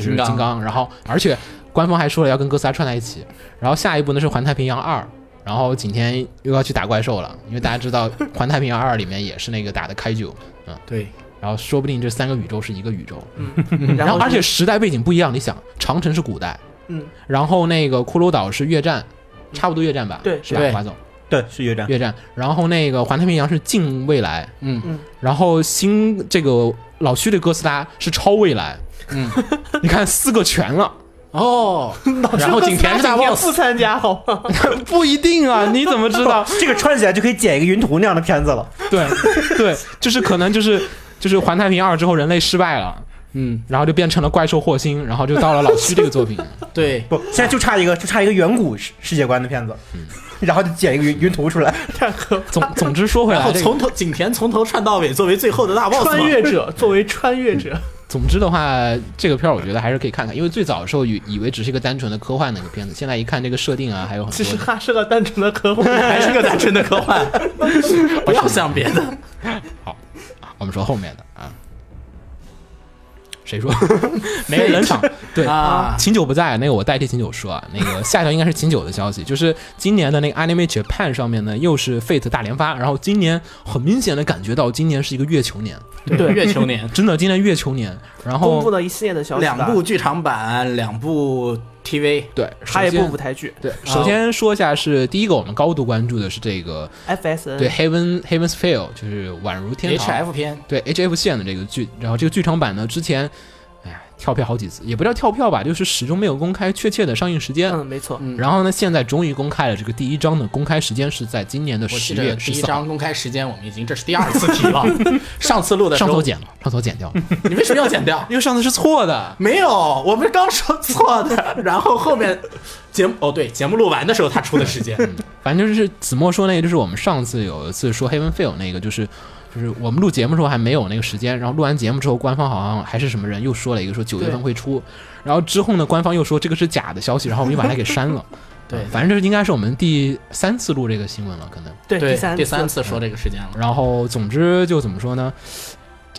就是金刚。金刚，然后而且官方还说了要跟哥斯拉串在一起，然后下一步呢是环太平洋二。然后景天又要去打怪兽了，因为大家知道《环太平洋二》里面也是那个打的开九，嗯，对，然后说不定这三个宇宙是一个宇宙，然然后而且时代背景不一样，你想长城是古代，嗯，然后那个骷髅岛是越战，差不多越战吧，对是吧？对。华总？对，是越战。越战，然后那个环太平洋是近未来，嗯。然后新这个老区的哥斯拉是超未来，嗯，你看四个全了，哦，然后景甜是大 boss，不参加好吗？不一定啊，你怎么知道？这个串起来就可以剪一个云图那样的片子了。对对，就是可能就是就是环太平洋二之后人类失败了，嗯，然后就变成了怪兽霍星，然后就到了老区这个作品，对，不，现在就差一个，就差一个远古世世界观的片子，嗯。然后就剪一个云云图出来。总总之说回来，然后从头景甜从头串到尾，作为最后的大 boss 穿越者作为穿越者，总之的话，这个片儿我觉得还是可以看看，因为最早的时候以以为只是一个单纯的科幻的一个片子，现在一看这个设定啊，还有很多其实。它是个单纯的科幻。还是个单纯的科幻，不要想别的。好我们说后面的啊，谁说？没人冷场。对啊秦九不在，那个我代替秦九说啊。那个下一条应该是秦九的消息，就是今年的那个 Anime Japan 上面呢，又是 Fate 大连发，然后今年很明显的感觉到今年是一个月球年，对，月球年真的今年月球年。然公布后了一系列的消息，两部剧场版，两部 TV，对，还有一部舞台剧。对，首先说一下是第一个，我们高度关注的是这个 FSN，对 Heaven Heaven's Feel，就是宛如天堂。HF 片，对 HF 线的这个剧，然后这个剧场版呢，之前，跳票好几次，也不叫跳票吧，就是始终没有公开确切的上映时间。嗯，没错，嗯然后呢，现在终于公开了这个第一章的公开时间是在今年的十月第一。章公开时间我们已经这是第二次提了，上次录的时候上头剪了，上头剪掉了，你为什么要剪掉？因为上次是错的。没有，我们刚说错的，然后后面节目哦对，节目录完的时候他出的时间，反正就是子墨说那个，就是我们上次有一次说 Heaven Feel 那个，就是就是我们录节目的时候还没有那个时间，然后录完节目之后，官方好像还是什么人又说了一个说九月份会出，然后之后呢，官方又说这个是假的消息，然后我们又把它给删了。对嗯反正这是应该是我们第三次录这个新闻了，可能。对，第，三第三次说这个时间了。然后总之就怎么说呢？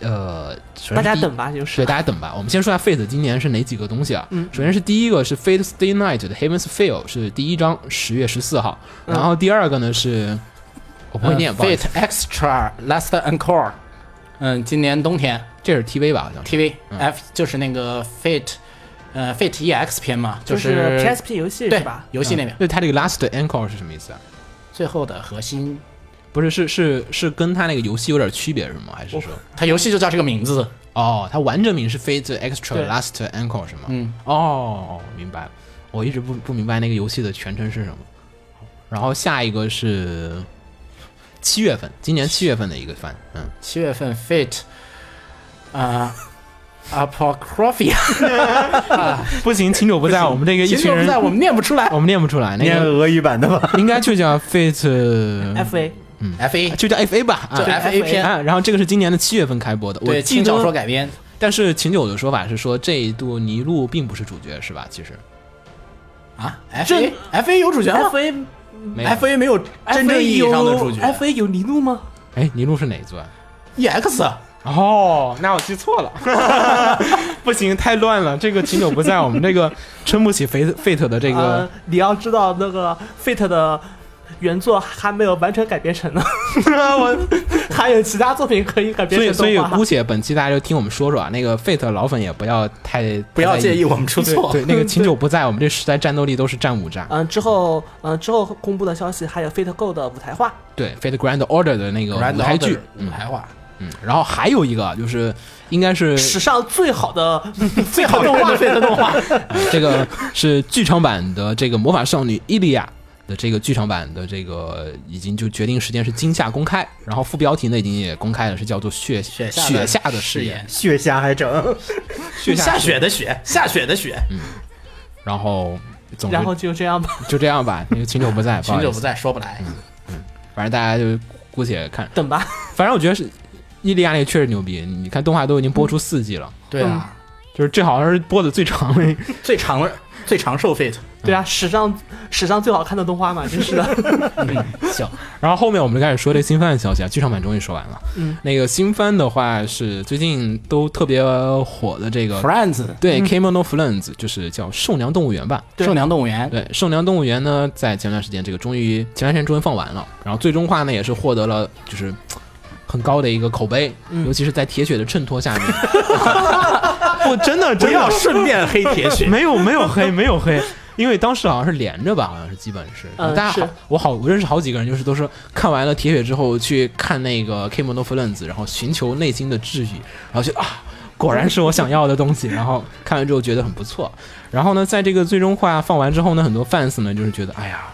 呃，大家等吧，就是对，大家等吧。我们先说下 Fate 今年是哪几个东西啊？嗯首先是第一个是 Fate Stay Night 的 Heaven's Feel 是第一章，十月十四号。嗯然后第二个呢是，我不会念，不好意思 Fate Extra Last Encore，嗯，今年冬天这是 TV 吧？好像。TV 嗯 F 就是那个 Fate，呃 Fate EX 篇嘛，就是是 PSP 游戏对是吧？游戏那边对，它这个 Last Encore 是什么意思啊？最后的核心，不是，是是是跟它那个游戏有点区别是吗？还是说，它游戏就叫这个名字。哦，它完整名是 Fate Extra Last Encore 是吗？嗯，哦，明白了。我一直不不明白那个游戏的全称是什么。然后下一个是七月份，今年七月份的一个番，嗯，七月份 Fate，啊、Apocryphia，不行，秦九不在，我们这个一群人不在，我们念不出来。我们念不出来，那个念俄语版的吧？应该就叫 Fate，FA 嗯 FA 就叫 FA 吧，啊就 FA 片，啊，然后这个是今年的七月份开播的，我对，记轻小说，改编。但是秦九的说法是说这一度尼禄并不是主角，是吧？其实啊，F A F A 有主角吗 FA 没有。？F A 没有真正意义上的主角。FA 有尼禄吗？哎，尼禄是哪一座啊？E X 哦，那我记错了，不行，太乱了。这个秦九不在，我们这个撑不起 Fate 的这个呃，你要知道那个 Fate 的原作还没有完全改编成呢，我还有其他作品可以改编所以，成所以动画姑。且本期大家就听我们说说啊，那个 Fate 老粉也不要太不要介意我们出错。对，那个 秦九不在，我们这时代战斗力都是战五战。嗯，之后嗯之后公布的消息还有 Fate Go 的舞台化，对，Fate Grand Order 的那个舞台剧舞台化，嗯，然后还有一个就是应该是史上最好的 最好看的 Fate 动画。这个是剧场版的这个魔法少女伊利亚的这个剧场版的这个已经就决定时间是今夏公开，然后副标题呢已经也公开了，是叫做血雪下雪下的誓誓言，血下还整，血下雪的雪，下雪的雪，然后然后就这样吧。就这样吧，那个秦九不在，秦九不，在，说不来。嗯反正大家就姑且看，等吧，反正我觉得是伊利亚那个确实牛逼，你看动画都已经播出四季了，对啊，就是这好像是播的最长的。最长最长寿 fit，对啊，史上史上最好看的动画嘛，真是的。行，然后后面我们就开始说这新番的消息啊，剧场版终于说完了。嗯，那个新番的话是最近都特别火的这个，Friends 对、Kimono Friends，就是叫兽娘动物园吧。对圣娘动物园，对，兽娘动物园呢，在前段时间这个终于前段时间终于放完了，然后最终话呢也是获得了就是很高的一个口碑，嗯尤其是在铁血的衬托下面。我，真的真要顺便黑铁血。没有没有黑没有黑，因为当时好像是连着吧，好像是基本是，嗯大家好，我好我认识好几个人，就是都是看完了铁血之后去看那个 K Mono Friends，然后寻求内心的治愈，然后就啊。果然是我想要的东西，然后看完之后觉得很不错。然后呢，在这个最终话放完之后呢，很多 fans 呢就是觉得，哎呀，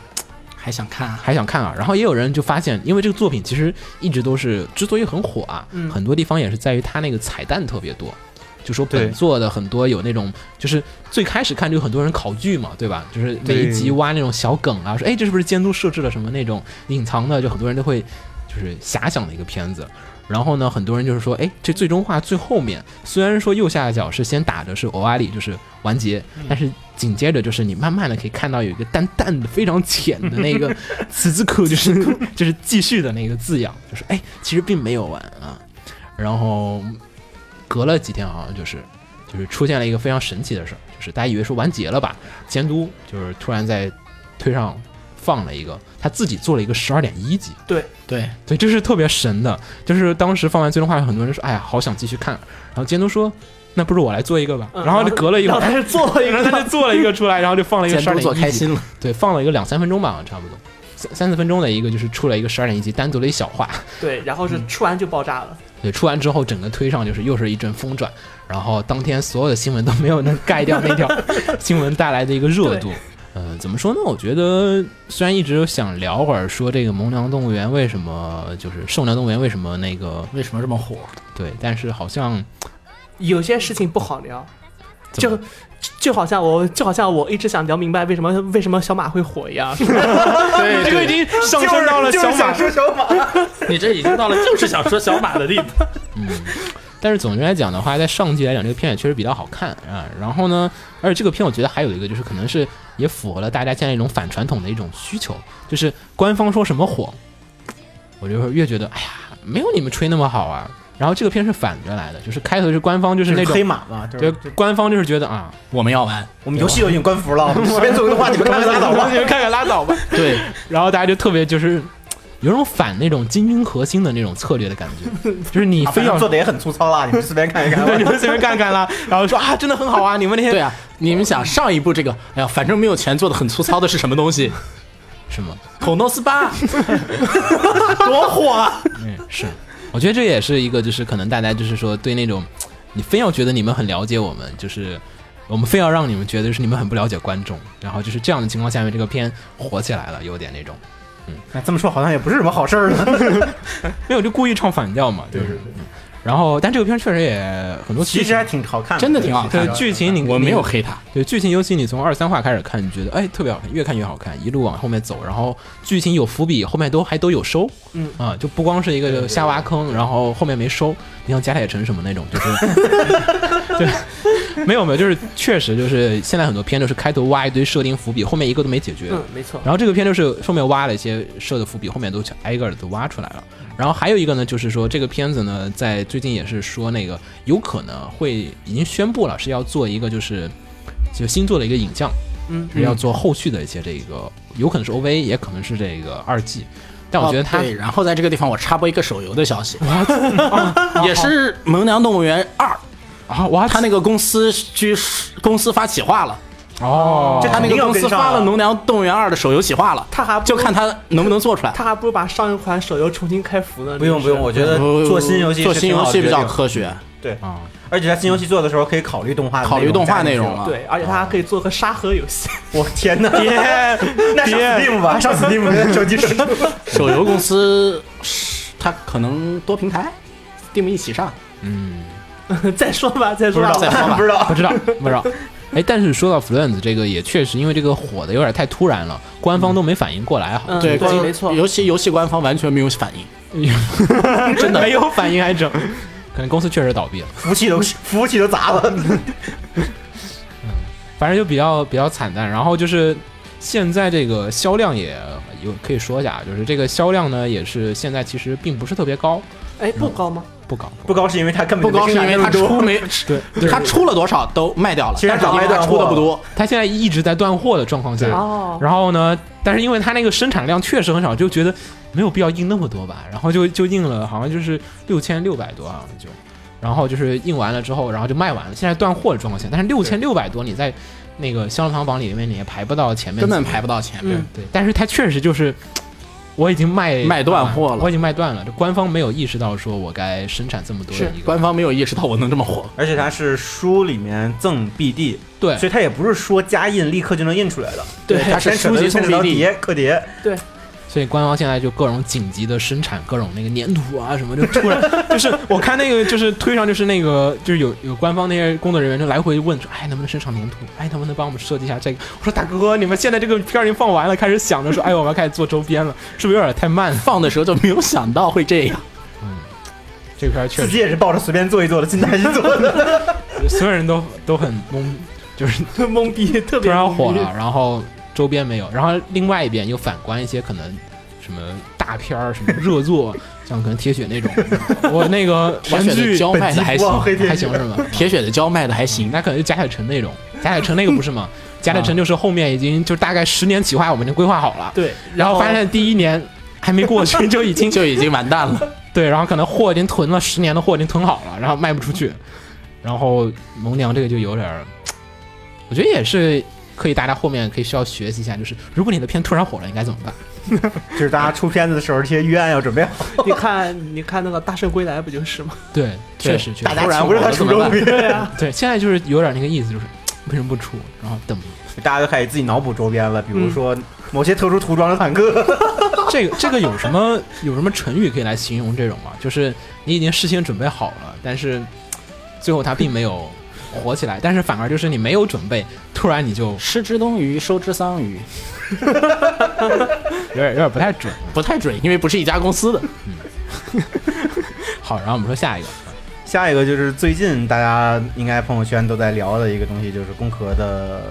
还想看啊？还想看啊。然后也有人就发现，因为这个作品其实一直都是之所以很火啊，嗯很多地方也是在于它那个彩蛋特别多。就说本作的很多有那种，就是最开始看就有很多人考据嘛，对吧？就是每一集挖那种小梗啊，说哎这是不是监督设置了什么那种隐藏的，就很多人都会就是遐想的一个片子。然后呢，很多人就是说，哎，这最终话最后面虽然说右下角是先打的是欧阿里，就是完结，但是紧接着就是你慢慢的可以看到有一个淡淡的、非常浅的那个 此字库，就是 就是继续的那个字样，就是哎，其实并没有完啊。然后隔了几天，好像就是就是出现了一个非常神奇的事儿，就是大家以为说完结了吧，监督就是突然在推上放了一个，他自己做了一个十二点一集。对，对，对，这是特别神的，就是当时放完最终话，很多人说，哎呀，好想继续看。然后监督说，那不如我来做一个吧。嗯然后就隔了一会儿，然后他是做了一 然后他，就做了一个出来，然后就放了一个十二点一集，开心了。对，放了一个两三分钟吧，好像差不多。三三四分钟的一个，就是出了一个十二点一集，单独的一小话，对，然后是出完就爆炸了。对，出完之后整个推上就是又是一阵疯转，然后当天所有的新闻都没有能盖掉那条 新闻带来的一个热度。呃，怎么说呢？我觉得虽然一直想聊会儿说这个萌娘动物园为什么就是兽娘动物园为什么那个为什么这么火？对，但是好像有些事情不好聊，就就好像我就好像我一直想聊明白为什么为什么小马会火一样。对这个已经上升到了小马，说小马，你这已经到了就是想说小马的地步。嗯但是总之来讲的话，在上季来讲，这个片也确实比较好看啊。然后呢，而且这个片我觉得还有一个就是可能是也符合了大家现在一种反传统的一种需求，就是官方说什么火，我就会越觉得哎呀，没有你们吹那么好啊。然后这个片是反着来的，就是开头是官方就是那种黑马嘛，就就是官方就是觉得啊，我们要玩，我们游戏都已经官服了，我们随便做个动画，你们看看拉倒吧你。们看看拉倒吧。对，然后大家就特别就是有种反那种精英核心的那种策略的感觉，就是你非要做的也很粗糙啦，你们随便看一看。对，你们随便看看啦，然后说啊，真的很好啊，你们那些对啊，你们想上一部这个，哎呀，反正没有钱做的很粗糙的是什么东西？什么？口诺斯巴，多火啊！嗯，是，我觉得这也是一个，就是可能大家就是说对那种，你非要觉得你们很了解我们，就是我们非要让你们觉得是你们很不了解观众，然后就是这样的情况下面，这个片火起来了，有点那种嗯哎这么说好像也不是什么好事儿呢。没有就故意唱反调嘛，就是。嗯然后，但这个片确实也很多，其实还挺好看的，真的挺好看剧情你我没有黑他，对剧情，尤其你从二三话开始看，你觉得哎特别好看，越看越好看，一路往后面走，然后剧情有伏笔，后面都还都有收，嗯。啊，就不光是一个瞎挖坑，然后后面没收，你像贾铁城什么那种，就是对，没有没有，就是确实就是现在很多片都是开头挖一堆设定伏笔，后面一个都没解决，嗯，没错。然后这个片就是后面挖了一些设的伏笔，后面都挨个的都挖出来了。然后还有一个呢，就是说这个片子呢，在最近也是说那个有可能会已经宣布了是要做一个就是就新做的一个影像，嗯是要做后续的一些这个，有可能是 OVA，也可能是这个二 G。但我觉得它哦对，然后在这个地方我插播一个手游的消息，哇 也是《萌娘动物园二》，啊哇，他那个公司居公司发企划了，哦，他那个公司发了《农娘动物园二》的手游企划了，他还就看他能不能做出来。他还不如把上一款手游重新开服呢。不用不用，我觉得呃做新游戏做新游戏比较科。科学，啊，而且他新游戏做的时候可以考虑动画考虑动画内。容了。对，而且他还可以做个沙盒游戏。我天哪！那 上 Steam 吧，上 Steam 手机手。手游公司是它可能多平台，Steam 一起上，嗯，再说吧，再说吧。再说吧不知道不知道不知道。哎，但是说到 Friends 这个，也确实因为这个火的有点太突然了，官方都没反应过来，好像嗯，对，对，没错。尤其游戏官方完全没有反应。真的 没有反应还整，可能公司确实倒闭了。服务器都服务器都砸了。嗯反正就比较比较惨淡。然后就是现在这个销量也有可以说一下，就是这个销量呢也是现在其实并不是特别高，哎，不高吗？不高。不高是因为他根本不高是因为它出没，对它出了多少都卖掉了，其实但是因为它出的不多，它现在一直在断货的状况下，哦，然后呢，但是因为它那个生产量确实很少，就觉得没有必要印那么多吧，然后就就印了，好像就是六千六百多，啊就，然后就是印完了之后，然后就卖完了。现在断货的状况下，但是六千六百多，你在那个销量排行榜里面你也排不到前面，根本排不到前面嗯。对，但是它确实就是。我已经卖卖断货了。我已经卖断了。这官方没有意识到说我该生产这么多的是一个，官方没有意识到我能这么火，而且它是书里面赠 BD，对。所以它也不是说加印立刻就能印出来的。对它是书籍送碟刻碟，所以官方现在就各种紧急的生产各种那个粘土啊什么，就突然 就是我看那个就是推上就是那个就是有有官方那些工作人员就来回问说，哎能不能生产粘土？哎能不能帮我们设计一下这个？我说大哥，你们现在这个片儿已经放完了，开始想着说，哎我们要开始做周边了，是不是有点太慢？放的时候就没有想到会这样。嗯这个片儿确实自己也是抱着随便做一做的心态去做的。所有人都都很懵，就是 懵逼，特突别突然火了，然后周边没有，然后另外一边又反观一些可能什么大片儿、什么热作，像可能铁血那种，我那个铁血的胶卖的还行，还行是吗？铁血的胶卖的还行，那可能就贾铁城那种，贾铁城那个不是吗？贾铁城就是后面已经就大概十年企划，我们已经规划好了，对，然后发现第一年还没过去 就已经就已经完蛋了。对，然后可能货已经囤了十年的货已经囤好了，然后卖不出去，然后萌娘这个就有点儿，我觉得也是可以，大家后面可以需要学习一下，就是如果你的片突然火了，应该怎么办？就是大家出片子的时候，这些预案要准备好。你看，你看那个《大圣归来》不就是吗？对，确实确实，大家求着他出周边，对啊，对，现在就是有点那个意思，就是为什么不出？然后等大家都开始自己脑补周边了，比如说某些特殊涂装的坦克。这个这个有什么有什么成语可以来形容这种吗？就是你已经事先准备好了，但是最后他并没有火起来，但是反而就是你没有准备，突然你就失之东隅，收之桑榆，有点有点不太准。不太准，因为不是一家公司的。嗯好，然后我们说下一个，下一个就是最近大家应该朋友圈都在聊的一个东西，就是工壳的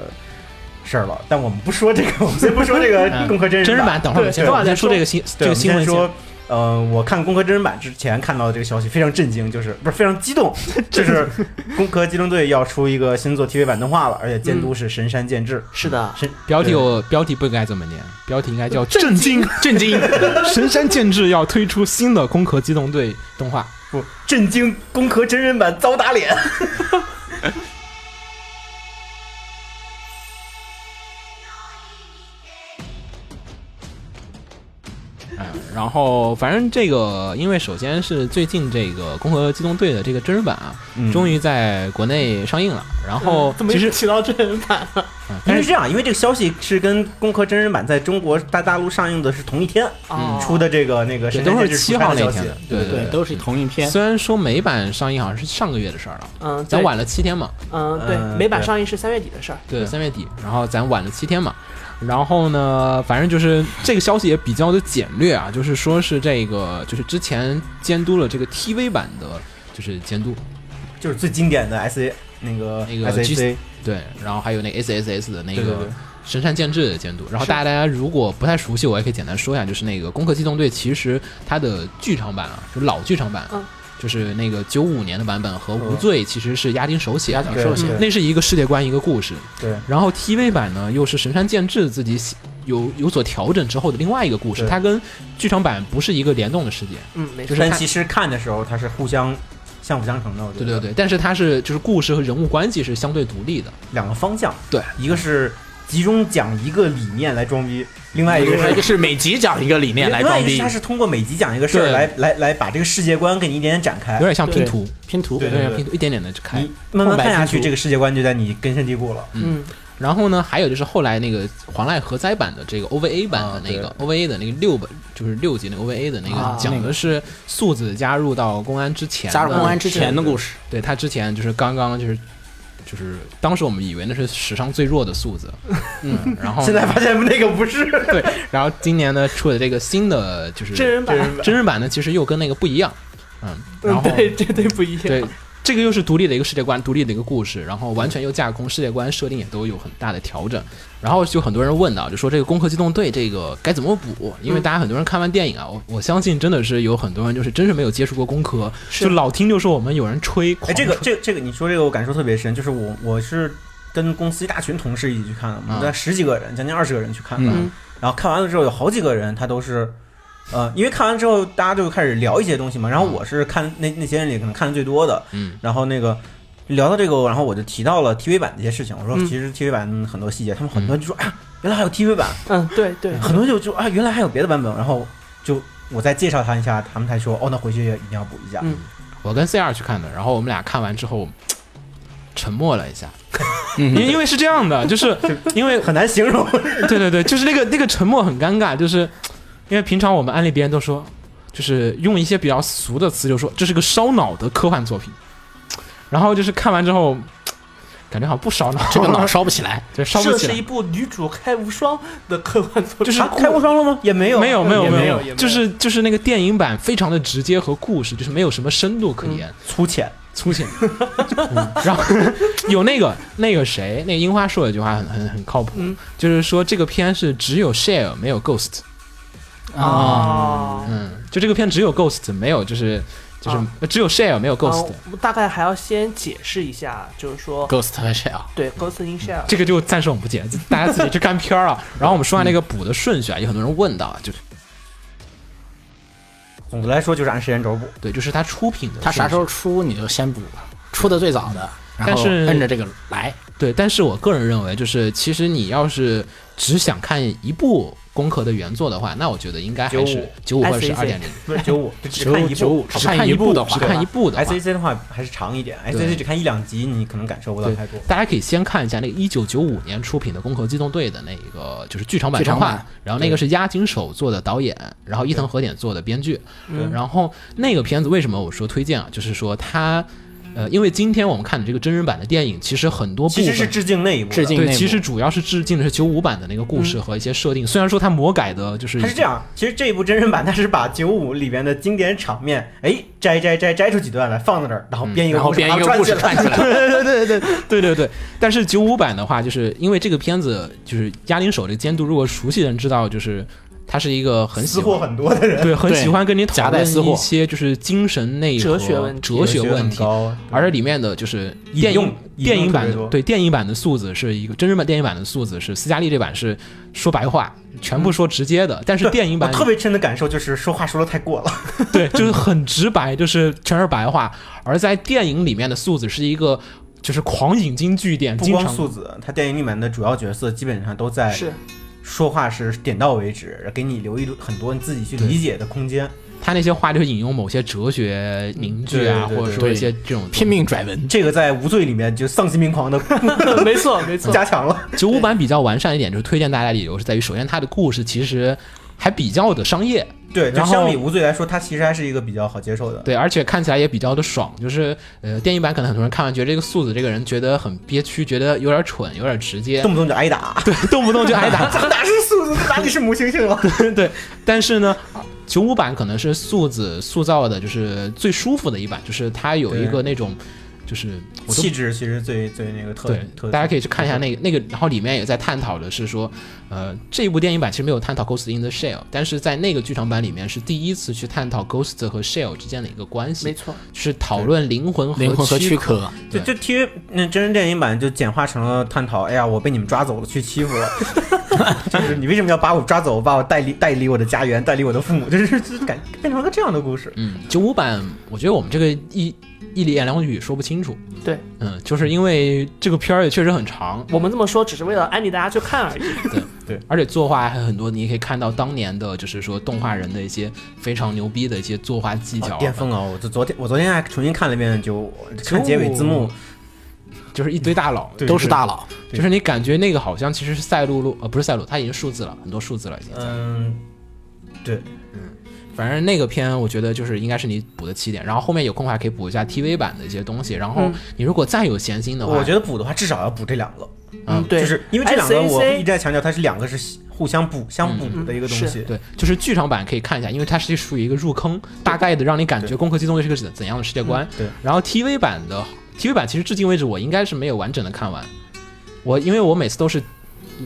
事儿了。但我们不说这个，我们先不说这个嗯 工壳真人真人版，等会儿我们先对我们先说这个新这个新闻先说。呃，我看《攻壳真人版》之前看到的这个消息非常震惊，就是不是非常激动，就是《攻壳机动队》要出一个新作 TV 版动画了，而且监督是神山健治。是的，神标题我标题不应该这么念，标题应该叫震惊震惊！神山健治要推出新的《攻壳机动队》动画。不震惊，《攻壳真人版》遭打脸。然后反正这个，因为首先是最近这个《攻壳机动队》的这个真人版啊，嗯终于在国内上映了。然后怎么其实，提到真人版了？嗯但是因为这样，因为这个消息是跟《攻壳真人版》在中国大大陆上映的是同一天哦出的，这个那个也都是七号那天的。，对对，对。都是同一天。虽然说美版上映好像是上个月的事儿了，嗯，对，咱晚了七天嘛，嗯，对，嗯美版对上映是三月底的事儿。对，三月底，然后咱晚了七天嘛。然后呢，反正就是这个消息也比较的简略啊，就是说是这个，就是之前监督了这个 TV 版的，就是监督，就是最经典的 S A 那个那个 S A C，对，然后还有那个 SSS 的那个对对对。神山健治的监督。然后大家大家如果不太熟悉，我也可以简单说一下，就是那个《攻壳机动队》，其实它的剧场版啊，就老剧场版，嗯就是那个九五年的版本和无罪其实是押金手写的，对手写那是一个世界观一个故事。对然后 TV 版呢，又是神山健治自己有有所调整之后的另外一个故事，它跟剧场版不是一个联动的世界。嗯，没错。就是它但其实看的时候它是互相相辅相成的，我觉得。对对对，但是它是就是故事和人物关系是相对独立的。两个方向，对，一个是集中讲一个理念来装逼，另外一个是是每集讲一个理念来装逼。他，是通过每集讲一个事儿来来来把这个世界观给你一点点展开。有。点像拼图，拼图。对有点像拼图，一点点的去开。你。慢慢看下去，这个世界观就在你根深蒂固了。嗯，然后呢，还有就是后来那个黄濑核灾版的这个 OVA 版的那个、OVA 的那个六本，就是六集那个 OVA 的那个，啊。讲的是素子加入到公安之前，加入公安之前的故事，对他之前就是刚刚就是就是当时我们以为那是史上最弱的数字，嗯，然后现在发现那个不是，对，然后今年呢出的这个新的就是真人版，真人版呢，其实又跟那个不一样，嗯，然后嗯，对，绝对不一样。对，这个又是独立的一个世界观，独立的一个故事，然后完全又架空，世界观设定也都有很大的调整。然后就很多人问到，就说这个《攻壳机动队》这个该怎么补？因为大家很多人看完电影啊，我我相信真的是有很多人就是真是没有接触过攻壳，就老听就说我们有人吹，哎，这个这个这这个你说这个我感受特别深，就是我我是跟公司一大群同事一起去看的，我们啊在十几个人，将近二十个人去看的。嗯然后看完了之后，有好几个人他都是，呃，因为看完之后大家就开始聊一些东西嘛。然后我是看那那些人里可能看的最多的，嗯，然后那个聊到这个，然后我就提到了 TV 版的一些事情。我说嗯其实 TV 版很多细节，他们很多人就说、啊，原来还有 TV 版，嗯，对对，很多人就就啊，原来还有别的版本。然后就我再介绍他一下，他们才说哦，那回去也一定要补一下。嗯我跟 C 二去看的，然后我们俩看完之后沉默了一下，嗯因为因为是这样的，就是因为 很难形容，对对对，就是那个那个沉默很尴尬，就是因为平常我们安利别人都说，就是用一些比较俗的词，就说这是个烧脑的科幻作品，然后就是看完之后，感觉好像不烧脑，这个脑烧不起来。对烧不起来这是一。部女主开无双的科幻作品，就是啊开无双了吗？也没有，没有没有没没有就是就是那个电影版非常的直接和故事，就是没有什么深度可言，粗浅。粗浅。嗯然后 有那个那个谁，那个樱花说了一句话很很很靠谱，嗯就是说这个片是只有 share 没有 ghost。啊。嗯，就这个片只有 Ghost，没有就是就是、啊只有 Share 没有 Ghost，、啊我们大概还要先解释一下，就是说，Ghost 和 Share，对 Ghost in Share，这个就暂时我们不解，大家自己去看片儿了。然后我们说下那个补的顺序啊，有很多人问到，就是总的来说就是按时间轴补。对，就是他出品的顺序，它啥时候出你就先补，出的最早的，然后但是摁着这个来。对，但是我个人认为，就是其实你要是只想看一部攻壳的原作的话，那我觉得应该还是九五或者是二点零，不是九五，只看一部。只只看一部的话。只看一部的话。S A C 的话还是长一点，S 对 A C 只看一两集，你可能感受不到太多。大家可以先看一下那个一九九五年出品的《攻壳机动队》的那个就是剧场版动画然后那个是押井守做的导演，然后伊藤和典做的编剧，嗯然后那个片子为什么我说推荐啊？就是说它，呃，因为今天我们看的这个真人版的电影，其实很多部分其实是致敬那一部，对，致敬对其实主要是致敬的是九五版的那个故事和一些设定，虽然说它魔改的就是它是这样，其实这一部真人版它是把九五里边的经典场面，哎，摘摘摘摘出几段来放在那儿，然后编一个然后故事，编一个故事串起来。对对对对对对对，但是九五版的话，就是因为这个片子就是押井守这个监督，如果熟悉的人知道，就是他是一个很喜私货欢很多的人，对很喜欢跟你讨论一些就是精神内核、哲学问题。哲学问题。而且里面的就是电影电影版对电影版的素子是一个真人版电影版的素子是斯嘉丽这版是说白话，全部说直接的，但是电影版我特别深的感受就是说话说的太过了，对，就是很直白，就是全是白话。而在电影里面的素子是一个就是狂引经据典，不经常光素子，他电影里面的主要角色基本上都在是说话是点到为止，给你留一很多你自己去理解的空间。他那些话就是引用某些哲学名句啊，对对对或者说一些这种拼。命拽文，这个在无罪里面就丧心病狂的 没错没错，加强了。九五版比较完善一点，就是推荐大家的理由是在于，首先它的故事其实还比较的商业，对，就然后相比无罪来说，它其实还是一个比较好接受的。对，而且看起来也比较的爽。就是呃，电影版可能很多人看完觉得这个素子这个人觉得很憋屈，觉得有点蠢，有点直接，动不动就挨打，对，动不动就挨打。哪是素子，哪里是母猩猩了？对，但是呢，九五版可能是素子塑造的，就是最舒服的一版，就是他有一个那种，就是我气质其实最最那个特对特，大家可以去看一下那个那个，然后里面也在探讨的是说，呃，这一部电影版其实没有探讨 Ghost in the Shell，但是在那个剧场版里面是第一次去探讨 Ghost 和 Shell 之间的一个关系，没错，是讨论灵魂和灵魂和躯壳。壳，就就 TV 那真人电影版就简化成了探讨，哎呀，我被你们抓走了，去欺负了，就是你为什么要把我抓走，把我带离带离我的家园，带离我的父母，就是就是感变成了个这样的故事。嗯，九五版，我觉得我们这个一一言两语说不清清楚。对，嗯，就是因为这个片儿也确实很长，我们这么说只是为了安利大家去看而已。对对而且作画还很多，你也可以看到当年的，就是说动画人的一些非常牛逼的一些作画技巧、哦巅峰啊！我就昨天我昨天还重新看了一遍，就看结尾字幕，就是一堆大佬，都是大佬。就是你感觉那个好像其实是赛璐璐，呃，不是赛璐，它已经数字了，很多数字了已经。嗯，对，反正那个片，我觉得就是应该是你补的起点，然后后面有空的话可以补一下 TV 版的一些东西，然后嗯你如果再有闲心的话，我觉得补的话至少要补这两个，嗯，对，就是因为这两个我一直在强调，它是两个是互相补相补的一个东西。对，就是剧场版可以看一下，因为它是属于一个入坑，大概的让你感觉《攻壳机动队》是个怎怎样的世界观。对，然后 TV 版的 TV 版其实至今为止我应该是没有完整的看完，我因为我每次都是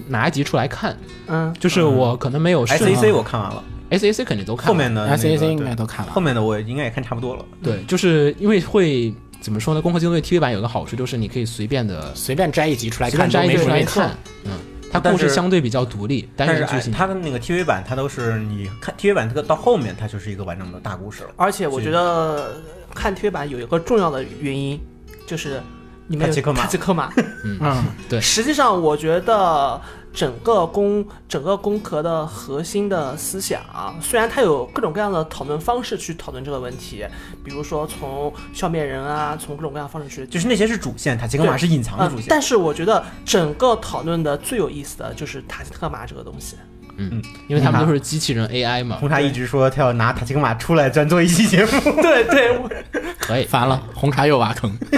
拿一集出来看，嗯，就是我可能没有顺 S A C 我看完了，S A C 肯定都看了后面的 S A C 应该都看了后。面的我应该也看差不多了。对，就是因为会怎么说呢？《攻壳机动队》TV 版有个好处就是你可以随便的随便摘一集出来看，随便摘一都没什么没错个出来看，嗯，它故事相对比较独立，单但是剧情。它的那个 TV 版，它都是你看 TV 版这个到后面，它就是一个完整的大故事了。而且我觉得看 TV 版有一个重要的原因，就是你们有塔奇克马克马。嗯，对实际上我觉得整个攻整个攻壳的核心的思想，虽然它有各种各样的讨论方式去讨论这个问题，比如说从消灭人啊，从各种各样方式去。就是那些是主线，塔吉克马是隐藏的主线。但是我觉得整个讨论的最有意思的就是塔吉克马这个东西。因为他们都是机器人 AI 嘛，红茶一直说他要拿塔奇格马出来专做一期节目，对对，可以。烦了，红茶又挖坑，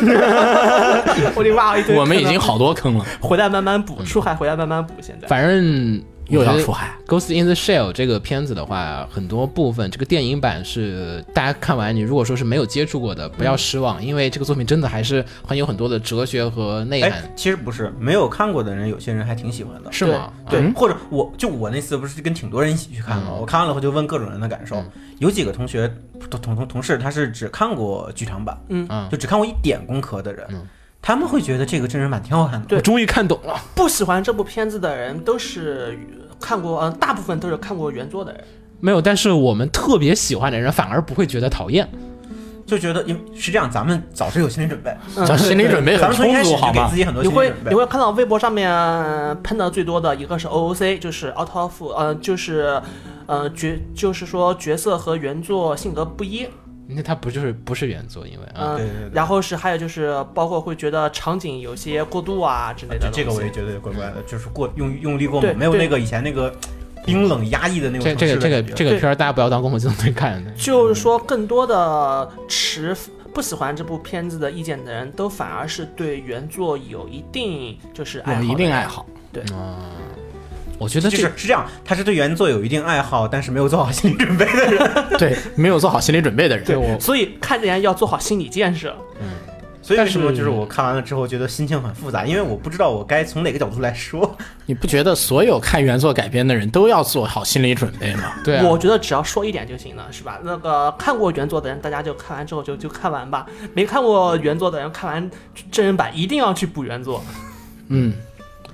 我已经挖了一堆。我们已经好多坑了，回来慢慢补，出海回来慢慢补。现在。反正又要出海。《Ghost in the Shell》这个片子的话，很多部分这个电影版是大家看完，你如果说是没有接触过的，不要失望，因为这个作品真的还是很有很多的哲学和内涵哎，，其实不是，没有看过的人，有些人还挺喜欢的。是吗？对，嗯或者我就我那次不是跟挺多人一起去看吗？嗯我看完了后就问各种人的感受，有几个同学同同同同事他是只看过剧场版，嗯嗯就只看过一点工科的人，嗯他们会觉得这个真人版挺好看的。对我终于看懂了。不喜欢这部片子的人都是看过，呃，大部分都是看过原作的人。没有，但是我们特别喜欢的人反而不会觉得讨厌。就觉得因为是这样，咱们早是有心理准备，咱心理准备很充足，好吗给自？己很多你会你。会看到微博上面喷的最多的一个是 OOC，就是 out of，呃，就是呃角，就是说角色和原作性格不一，那它不就是不是原作，因为啊，嗯、对对对。然后是还有就是包括会觉得场景有些过度啊之类的这个我也觉得怪怪的，就是过用用力过猛，没有那个以前那个冰冷压抑的那种这这个这个这个个片儿大家不要当《攻壳机动队》看。就是说，更多的持不喜欢这部片子的意见的人都反而是对原作有一定就是爱好有一定爱好，我觉得就是是这样，他是对原作有一定爱好，但是没有做好心理准备的人。对，没有做好心理准备的人，对我所以看之前要做好心理建设。嗯所以为什么就是我看完了之后觉得心情很复杂，因为我不知道我该从哪个角度来说。你不觉得所有看原作改编的人都要做好心理准备吗？对啊，我觉得只要说一点就行了，是吧？那个看过原作的人，大家就看完之后就就看完吧；没看过原作的人，看完真人版一定要去补原作。嗯，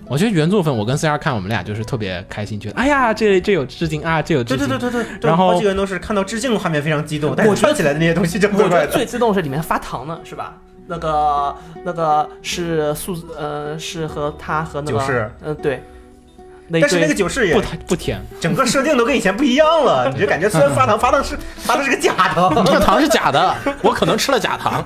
我觉得原作粉，我跟 C R 看，我们俩就是特别开心，觉得哎呀，这这有致敬啊，这有致敬。对对对对对，然后好几个人都是看到致敬的画面非常激动，但是我觉得串起来的那些东西就我觉得怪怪的。最激动是里面发糖呢，是吧？那个那个是素呃是和他和那个嗯、对，但是那个酒是也不不甜，整个设定都跟以前不一样了，你就感觉虽然发糖发的是发的是个假糖，这个糖是假的，我可能吃了假糖。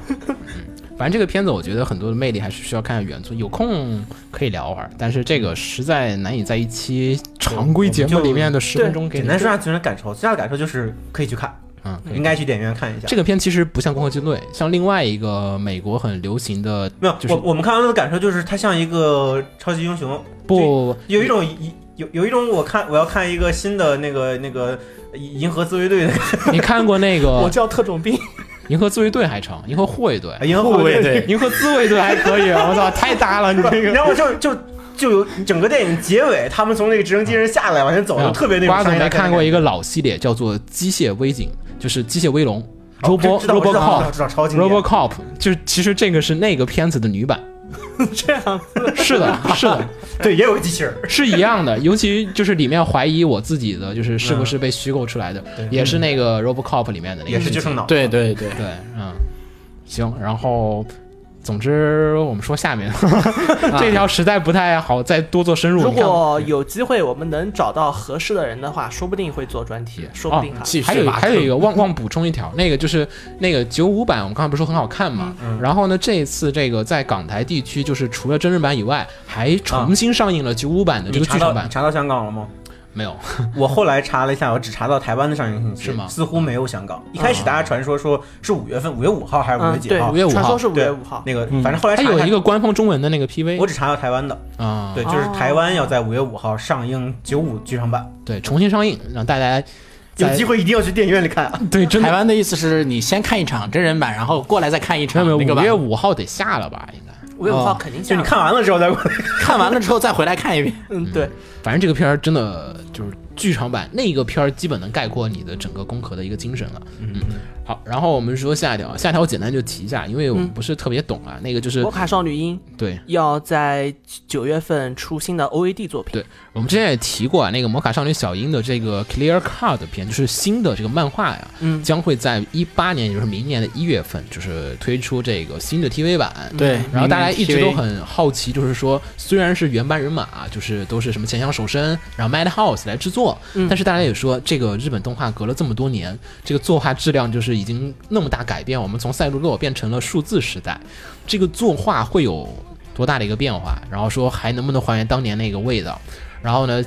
反正这个片子我觉得很多的魅力还是需要看原作，有空可以聊会儿，但是这个实在难以在一期常规节目里面的十分钟给你简单说下最大的感受，最大的感受就是可以去看，嗯，应该去电影院看一下。这个片其实不像《攻壳机动队》，像另外一个美国很流行的，没有，就是我我们看完了的感受就是它像一个超级英雄，不有一种一有有一种我看我要看一个新的那个那个银河自卫队的。你看过那个？我叫特种兵，银河自卫队还成，银河护卫队，银河护卫队，银河自卫队还可以，我操，太搭了，你这个。然后就就就有整个电影结尾，他们从那个直升机上下来往前走，就特别那种瓜总没看过一个老系列，叫做《机械微警》，就是机械威龙，Robo 哦知道我知道知道 RoboCop 知道超经典 RoboCop，就是其实这个是那个片子的女版，这样是的，是的，对，也有机器人。是一样的。尤其就是里面怀疑我自己的，就是是不是被虚构出来的，对。也是那个 RoboCop 里面的那个也是剧情。就剩脑，对对对，对，嗯，行，然后总之，我们说下面 这条实在不太好再多做深入。如果有机会我们能找到合适的人的话，说不定会做专题，说不定哈。继续还有还有一个忘忘补充一条，那个就是那个九五版，我们刚才不是说很好看嘛？然后呢，这一次这个在港台地区，就是除了真人版以外，还重新上映了九五版的这个剧场版。到你查到香港了吗？没有，我后来查了一下，我只查到台湾的上映信息，是吗似乎没有香港。一开始大家传说说是五月份，五月五号还是五月几号？，5月5号传说是五月五号。那个反正后来它有一个官方中文的那个 PV 我只查到台湾的，啊，对，就是台湾要在五月五号上映九五剧场版，对，重新上映，让大家有机会一定要去电影院里看啊！对真的台湾的意思是你先看一场真人版，然后过来再看一场那个版五月，五号得下了吧？应该。五月五号哦就肯定就。你看完了之后再过来。看完了之后再回来看一遍。嗯，对，反正这个片儿真的就是剧场版，那个片儿基本能概括你的整个工壳的一个精神了。嗯，好，然后我们说下一条，下一条我简单就提一下，因为我们不是特别懂啊。那个就是魔卡少女樱对要在九月份出新的 OAD 作品。对，我们之前也提过啊，那个魔卡少女小樱的这个 Clear Card 片，就是新的这个漫画呀，嗯将会在一八年，也就是明年的一月份，就是推出这个新的 TV 版。对，然后大家一直都很好奇，就是说，虽然是原班人马，就是都是什么前乡守生，然后 Madhouse 来制作，嗯但是大家也说，这个日本动画隔了这么多年，这个作画质量就是已经那么大改变，我们从赛璐珞变成了数字时代，这个作画会有多大的一个变化？然后说还能不能还原当年那个味道？然后呢？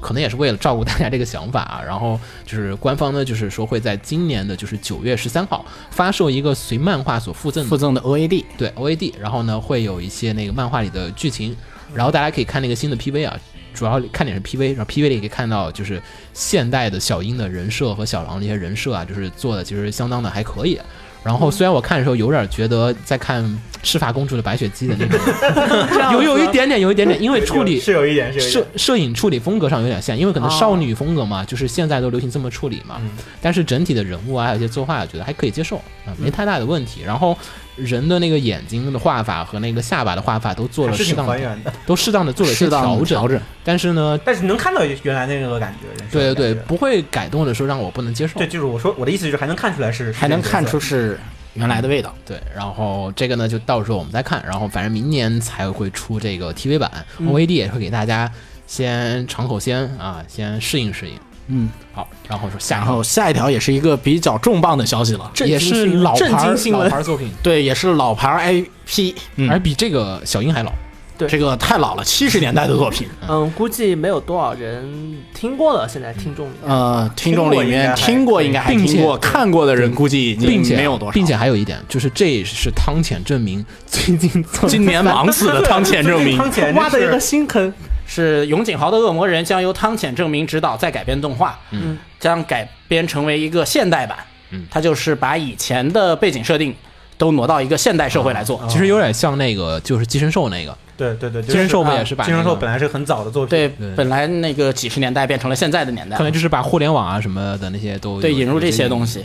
可能也是为了照顾大家这个想法啊，然后就是官方呢，就是说会在今年的就是九月十三号发售一个随漫画所附赠附赠的 OAD，对 OAD，然后呢会有一些那个漫画里的剧情，然后大家可以看那个新的 PV 啊，主要看点是 PV，然后 PV 里可以看到就是现代的小樱的人设和小狼这些人设啊，就是做的其实相当的还可以。然后虽然我看的时候有点觉得在看赤发公主的白雪姬的那种，有有一点点，有一点点，因为处理是有一点，摄。摄影处理风格上有点像，因为可能哦少女风格嘛，就是现在都流行这么处理嘛。嗯但是整体的人物啊，还有一些作画，我觉得还可以接受啊，没太大的问题。然后人的那个眼睛的画法和那个下巴的画法都做还是挺了适当的，还原的，都适当的做了一些调整。调整。但是呢，但是能看到原来那个感觉。对对对，不会改动的时候让我不能接受对，。就是我说我的意思就是还能看出来是，还能看出是原来的味道。对，然后这个呢，就到时候我们再看。然后反正明年才会出这个 TV 版、o a d 也会给大家先尝口鲜啊，先适应适应。嗯，好，然后说下然后下一条也是一个比较重磅的消息了，震也是老牌儿老惊新闻牌作品，对，也是老牌 IP，嗯而比这个小樱还老。对这个太老了，七十年代的作品。嗯，估计没有多少人听过了。现在听众里面，呃，听众里面听听过过应该还并且听过，看过的人估计已经并且没有多少。并且还有一点，就是这是汤浅证明最近今年忙死的汤浅证明汤浅 挖的一个新坑。是永井豪的恶魔人将由汤浅证明执导再改编动画，嗯，将改编成为一个现代版。嗯，它就是把以前的背景设定都挪到一个现代社会来做。其实有点像那个就是寄生兽那个，对对对，寄生兽不啊也是把寄生兽本来是很早的作品，对对，本来那个几十年代变成了现在的年代可，能就是把互联网啊什么的那些都对引入这些东。西。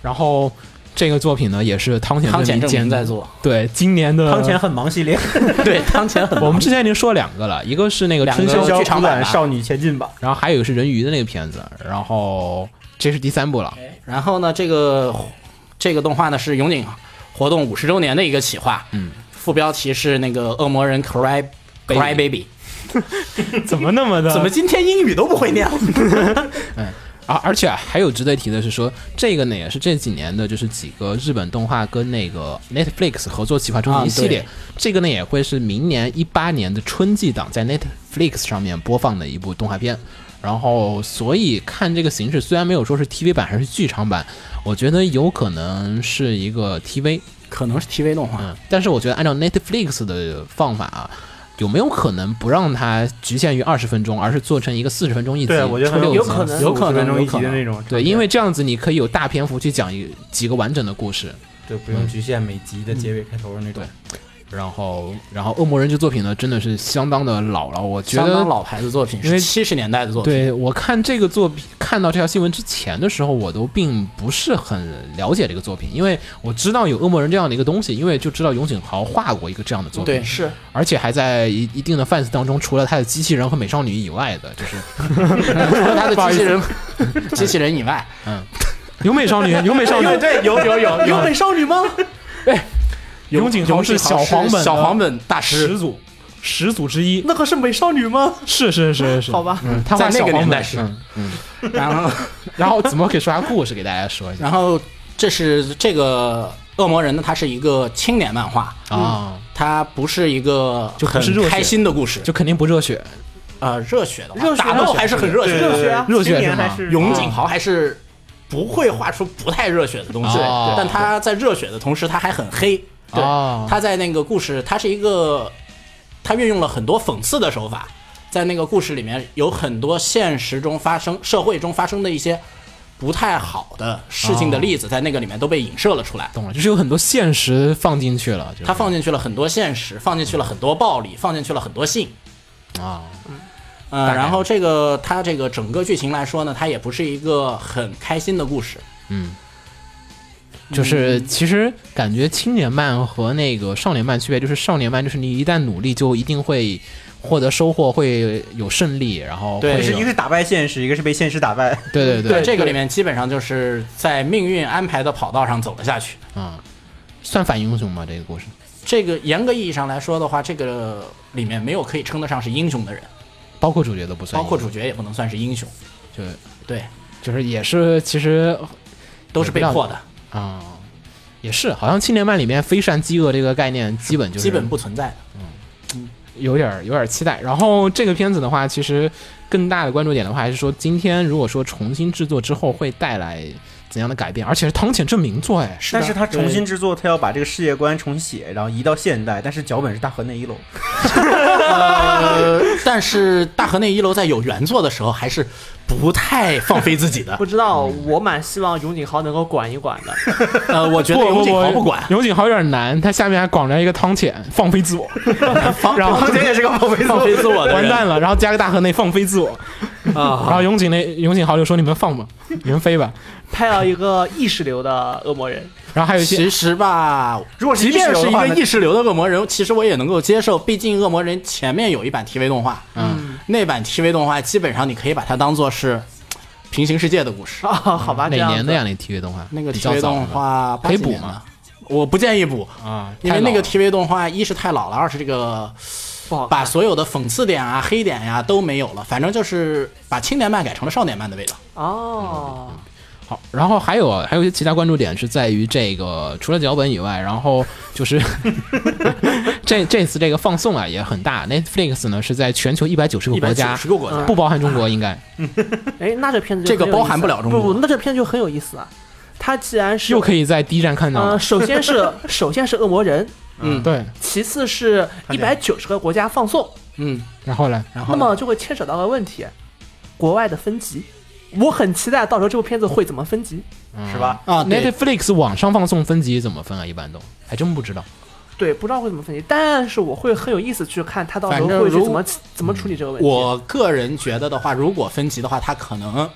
然后这个作品呢，也是汤浅汤浅证证明明在做，对今年的汤浅很忙系列，对汤浅很忙。我们之前已经说两个了，一个是那个春宵剧场版少女前进吧，然后还有一个是人鱼的那个片子，然后这是第三部了。然后呢，这个这个动画呢是永井活动五十周年的一个企划，嗯，副标题是那个恶魔人 Cry Cry Baby，怎么那么的？怎么今天英语都不会念 了？啊，而且还有值得提的是说，这个呢也是这几年的，就是几个日本动画跟那个 Netflix 合作企划中的一系列。啊这个呢也会是明年一八年的春季档在 Netflix 上面播放的一部动画片。然后，所以看这个形式，虽然没有说是 TV 版还是剧场版，我觉得有可能是一个 TV，可能是 TV 动画，嗯，但是我觉得按照 Netflix 的放法啊，有没有可能不让它局限于二十分钟，而是做成一个四十分钟一集，对，我觉得有可能有可能45分钟一有可能集的那种，对，因为这样子你可以有大篇幅去讲一几个完整的故事。对不用局限每集的结尾开头的那种。然后，然后《恶魔人》这作品呢，真的是相当的老了。我觉得，相当老牌子作品，因为是七十年代的作品。对我看这个作品，看到这条新闻之前的时候，我都并不是很了解这个作品，因为我知道有《恶魔人》这样的一个东西，因为就知道永井豪画过一个这样的作品，对是而且还在一一定的 fans 当中，除了他的机器人和美少女以外的，就是除了他的机器人，机器人以外，嗯有美少女，有美少女，对，有有有有美少女吗？永井豪是小黄本小黄本大师始，祖始祖之一，那可是美少女吗？是是是是，好吧嗯，他画在那个小黄本年代是嗯嗯，然后 然后怎么可以说下故事给大家说一下然后这是这个恶魔人呢，它是一个青年漫画，啊？它不是一个就不是热血很开心的故事，就肯定不热血，呃热血的话，热血打斗还是很热血的。热血啊热血是吗还是永井豪还是不会画出不太热血的东西，哦但他在热血的同时，他还很黑。对，哦他在那个故事，他是一个，他运用了很多讽刺的手法，在那个故事里面有很多现实中发生、社会中发生的一些不太好的事情的例子，在那个里面都被影射了出来。懂了，就是有很多现实放进去了，就是他放进去了很多现实，放进去了很多暴力，放进去了很多性。啊，嗯，然后这个他这个整个剧情来说呢，它也不是一个很开心的故事。嗯，就是其实感觉青年漫和那个少年漫区别，就是少年漫就是你一旦努力就一定会获得收获，会有胜利，然后对。会是一个是打败现实，一个是被现实打败。对对对，这个里面基本上就是在命运安排的跑道上走了下去。啊，算反英雄吗？这个故事？这个严格意义上来说的话，这个里面没有可以称得上是英雄的人，包括主角都不算包，括主角也不能算是英雄，就对，就是也是其实都是被迫的，啊、也是好像青年漫里面非善饥饿这个概念基本就是基本不存在的。有点儿有点儿期待。然后这个片子的话，其实更大的关注点的话，还是说今天如果说重新制作之后会带来怎样的改变，而且是汤浅证明作，哎，但是他重新制作，他要把这个世界观重写，然后移到现代，但是脚本是大河内一楼。呃，但是大河内一楼在有原作的时候，还是不太放飞自己的不。知道，我蛮希望永井豪能够管一管的。呃，我觉得永井豪不管，永井豪有点难，他下面还广着一个汤浅放飞自我，然后汤浅也是个放飞放飞自我的完蛋了，然后加个大河内放飞自我，然啊。后永井那永井豪就说你们放吧，你们飞吧，拍了一个意识流的恶魔人，然后还有一些其实吧，如果是即便是一意识流的话那个意识流的恶魔人，其实我也能够接受。毕竟恶魔人前面有一版 TV 动画，嗯，那版 TV 动画基本上你可以把它当做是平行世界的故事。啊，好吧，这样子哪年的呀？那 TV 动画那个 TV 动画可以补吗？我不建议补，啊，因为那个 TV 动画一是太老了，二是这个不好把所有的讽刺点啊、黑点呀、都没有了，反正就是把青年漫改成了少年漫的味道。哦，好，然后还有还有一些其他关注点是在于这个，除了脚本以外，然后就是 这这次这个放送啊也很大，Netflix 呢是在全球一百九十个一百九国家，十个国家，不包含中国，应该。哎，那这片子就这个包含不了中国。不不，那这片就很有意思啊。它既然是又可以在 D 站看到。呃，首先是首先是恶魔人，嗯对，其次是一百九十个国家放送，嗯，然后呢？然后那么就会牵扯到个问题，国外的分级。我很期待到时候这部片子会怎么分级。是吧？啊，Netflix 网上放送分级怎么分啊？一般都还真不知道。对，不知道会怎么分级，但是我会很有意思去看他到时候会去怎么怎么处理这个问题。我个人觉得的话，如果分级的话，它可能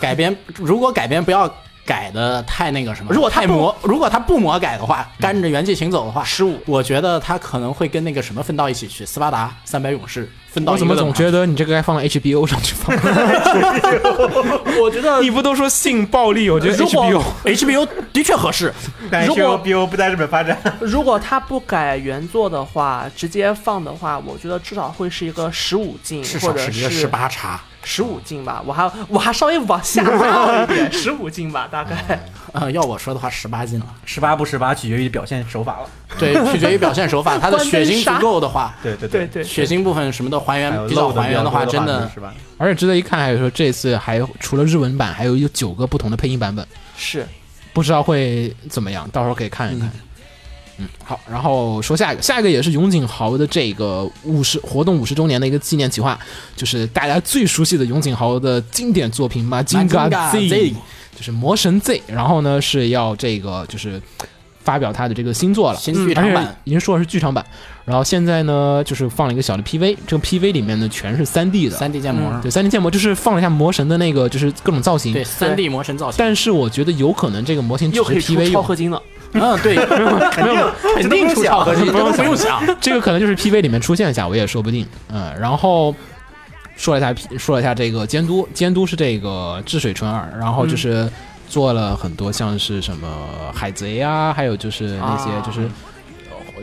改编，如果改编不要改的太那个什么，如果太魔，如果他不魔改的话，干着原剧情走的话，十五，我觉得他可能会跟那个什么分到一起去，斯巴达三百勇士分到我怎么总觉得得你这个该放到 HBO 上去放？我觉得 你不都说性暴力？我觉得 HBO HBO 的确合适，但是如果 BO 不在日本发展，如果他不改原作的话，直接放的话，我觉得至少会是一个十五禁，至或者少是一个十八叉。十五进吧。我还我还稍微往下拉了一点，十五禁吧，大概。呃，要我说的话，十八进了。十八不十八取决于表现手法了。对，取决于表现手法，它的血腥足够的话，对对对对，血腥部分什么的还原比较还原的话，真的是吧？而且值得一看，还有说这次还有除了日文版，还有有九个不同的配音版本，是不知道会怎么样，到时候可以看一看。嗯，好，然后说下一个，下一个也是永井豪的这个五十活动五十周年的一个纪念企划，就是大家最熟悉的永井豪的经典作品《马金嘎 Mazinga Z》就是魔神 Z。然后呢是要这个就是发表他的这个新作了，新剧场版，已经说的是剧场版。然后现在呢就是放了一个小的 PV，这个 PV 里面呢全是三 D 的，三 D 建模，对三 D 建模，就是放了一下魔神的那个就是各种造型。对三 D 魔神造型，但是我觉得有可能这个模型只是又可以 PV 用，超合金了。嗯，对，没有肯定出超合不用想。这个可能就是 PV 里面出现一下，我也说不定。嗯，然后说了一下说了一下这个监督，监督是这个治水纯二，然后就是做了很多像是什么海贼啊，还有就是那些啊就是，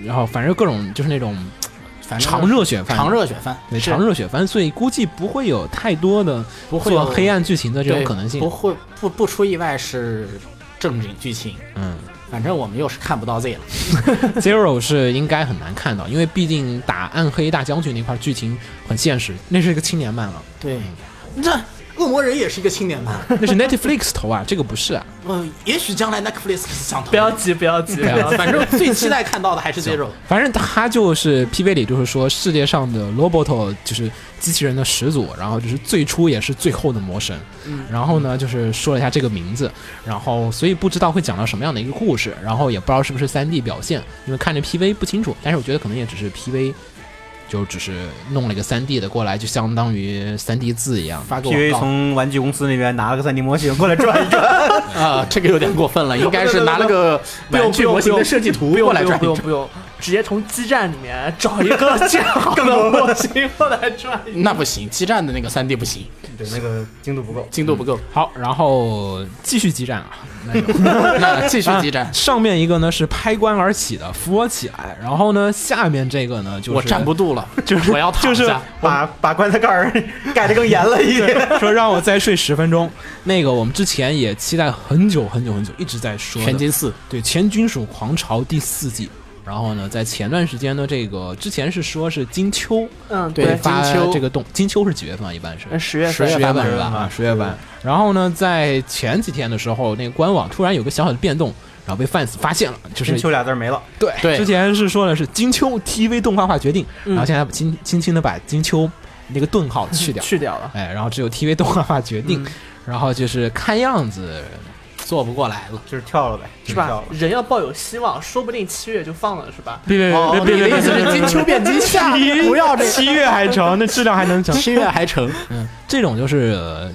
然后反正各种就是那种反正长热血番，长热血番对长热血番，所以估计不会有太多的不会有做黑暗剧情的这种可能性不。会不不出意外是正经剧情。嗯反正我们又是看不到 Z 了，，Zero 是应该很难看到，因为毕竟打暗黑大将军那块剧情很现实，那是一个青年漫了，对，这恶魔人也是一个青年漫，那是 Netflix 投啊，这个不是啊。嗯，也许将来 Netflix 想投不要急，不要急，要急。反正最期待看到的还是 Zero。反正他就是 PV 里就是说世界上的 Roboto 就是机器人的始祖，然后就是最初也是最后的魔神。嗯然后呢，就是说了一下这个名字，然后所以不知道会讲到什么样的一个故事，然后也不知道是不是三 D 表现，因为看着 PV 不清楚，但是我觉得可能也只是 PV。就只是弄了一个三 D 的过来，就相当于三 D 字一样。发给我 PV 从玩具公司那边拿了个三 D 模型过来转一转，啊，这个有点过分了，应该是拿了个玩具模型的设计图不用不用过来转一转。不用不用，直接从基站里面找一个建好的模型过来转一。那不行，基站的那个三 D 不行，对，那个精度不够。精度不够。好，然后继续激战啊，那 那继续基站，上面一个呢是拍棺而起的扶我起来，然后呢下面这个呢就是我站不住了，就是我要躺就是下。把把棺材盖儿盖得更严了一点。说让我再睡十分钟。那个我们之前也期待很久很久很久，一直在说的全金四，对《前军属狂潮》第四季。然后呢，在前段时间呢，这个之前是说是金秋嗯，对金秋这个动，金秋是几月份啊？一般是嗯，十月十份十月份份是吧？嗯啊，十月份。然后呢，在前几天的时候，那个官网突然有个小小的变动，然后被 fans 发现了，就是金秋俩字没了，对对之前是说的是金秋 TV 动画化决定，嗯然后现在轻轻轻的把金秋那个顿号去掉，去掉了。哎，然后只有 TV 动画化决定，嗯然后就是看样子做不过来了。就是跳了呗，是吧？。人要抱有希望，说不定七月就放了，是吧？别别哦，别别别你的意思是金秋变金夏？不要这七月还成，那质量还能成。七月还成，嗯，这种就是、呃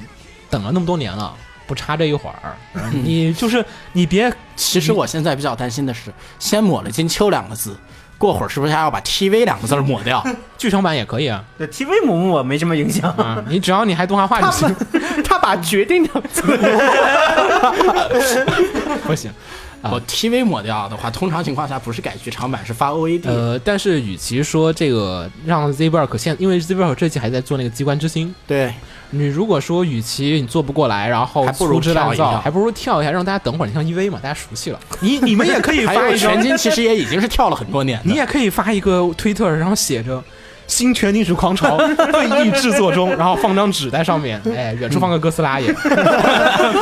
等了那么多年了，不差这一会儿，你就是你别其实我现在比较担心的是，先抹了“金秋”两个字，过会儿是不是还要把 “TV” 两个字儿抹掉？剧场版也可以啊，对 TV 母母没什么影响。啊，你只要你还动画化就行，他把决定的 不行。我 TV 抹掉的话，通常情况下不是改剧场版，是发 OAD。呃，但是与其说这个让 ZBark 现，因为 ZBark 这期还在做那个机关之星，对，你如果说与其你做不过来，然后还不如粗制滥造，还不如跳一下，让大家等会儿。你像 EV 嘛，大家熟悉了，你你们也可以还发一张，有全金，其实也已经是跳了很多年。你也可以发一个推特，然后写着。新全金属狂潮 对应制作中，然后放张纸在上面，哎，远处放个哥斯拉也，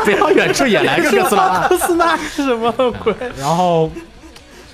不要远处也来个哥斯拉，哥斯拉是什么鬼？然后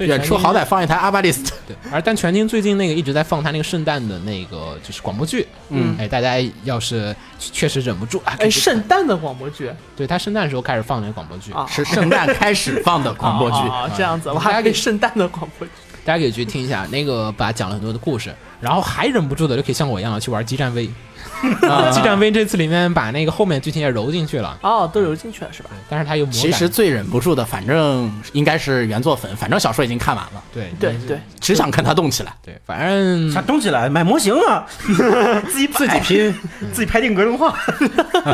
远处好歹放一台阿巴利斯。对，而但全金最近那个一直在放他那个圣诞的那个就是广播剧，嗯哎，大家要是确实忍不住啊，哎，圣诞的广播剧对他圣诞的时候开始放那个广播剧，啊，是圣诞开始放的广播剧。啊，这样子，我还给圣诞的广播剧。大家可以去听一下，那个把讲了很多的故事，然后还忍不住的就可以像我一样的去玩激战 V，啊，激战 V 这次里面把那个后面剧情也揉进去了，哦，都揉进去了是吧？但是它有魔感，其实最忍不住的，反正应该是原作粉，反正小说已经看完了，对对对，只想看他动起来。对，反正啥动起来买模型啊，自己自己拼，自己拍定格动画。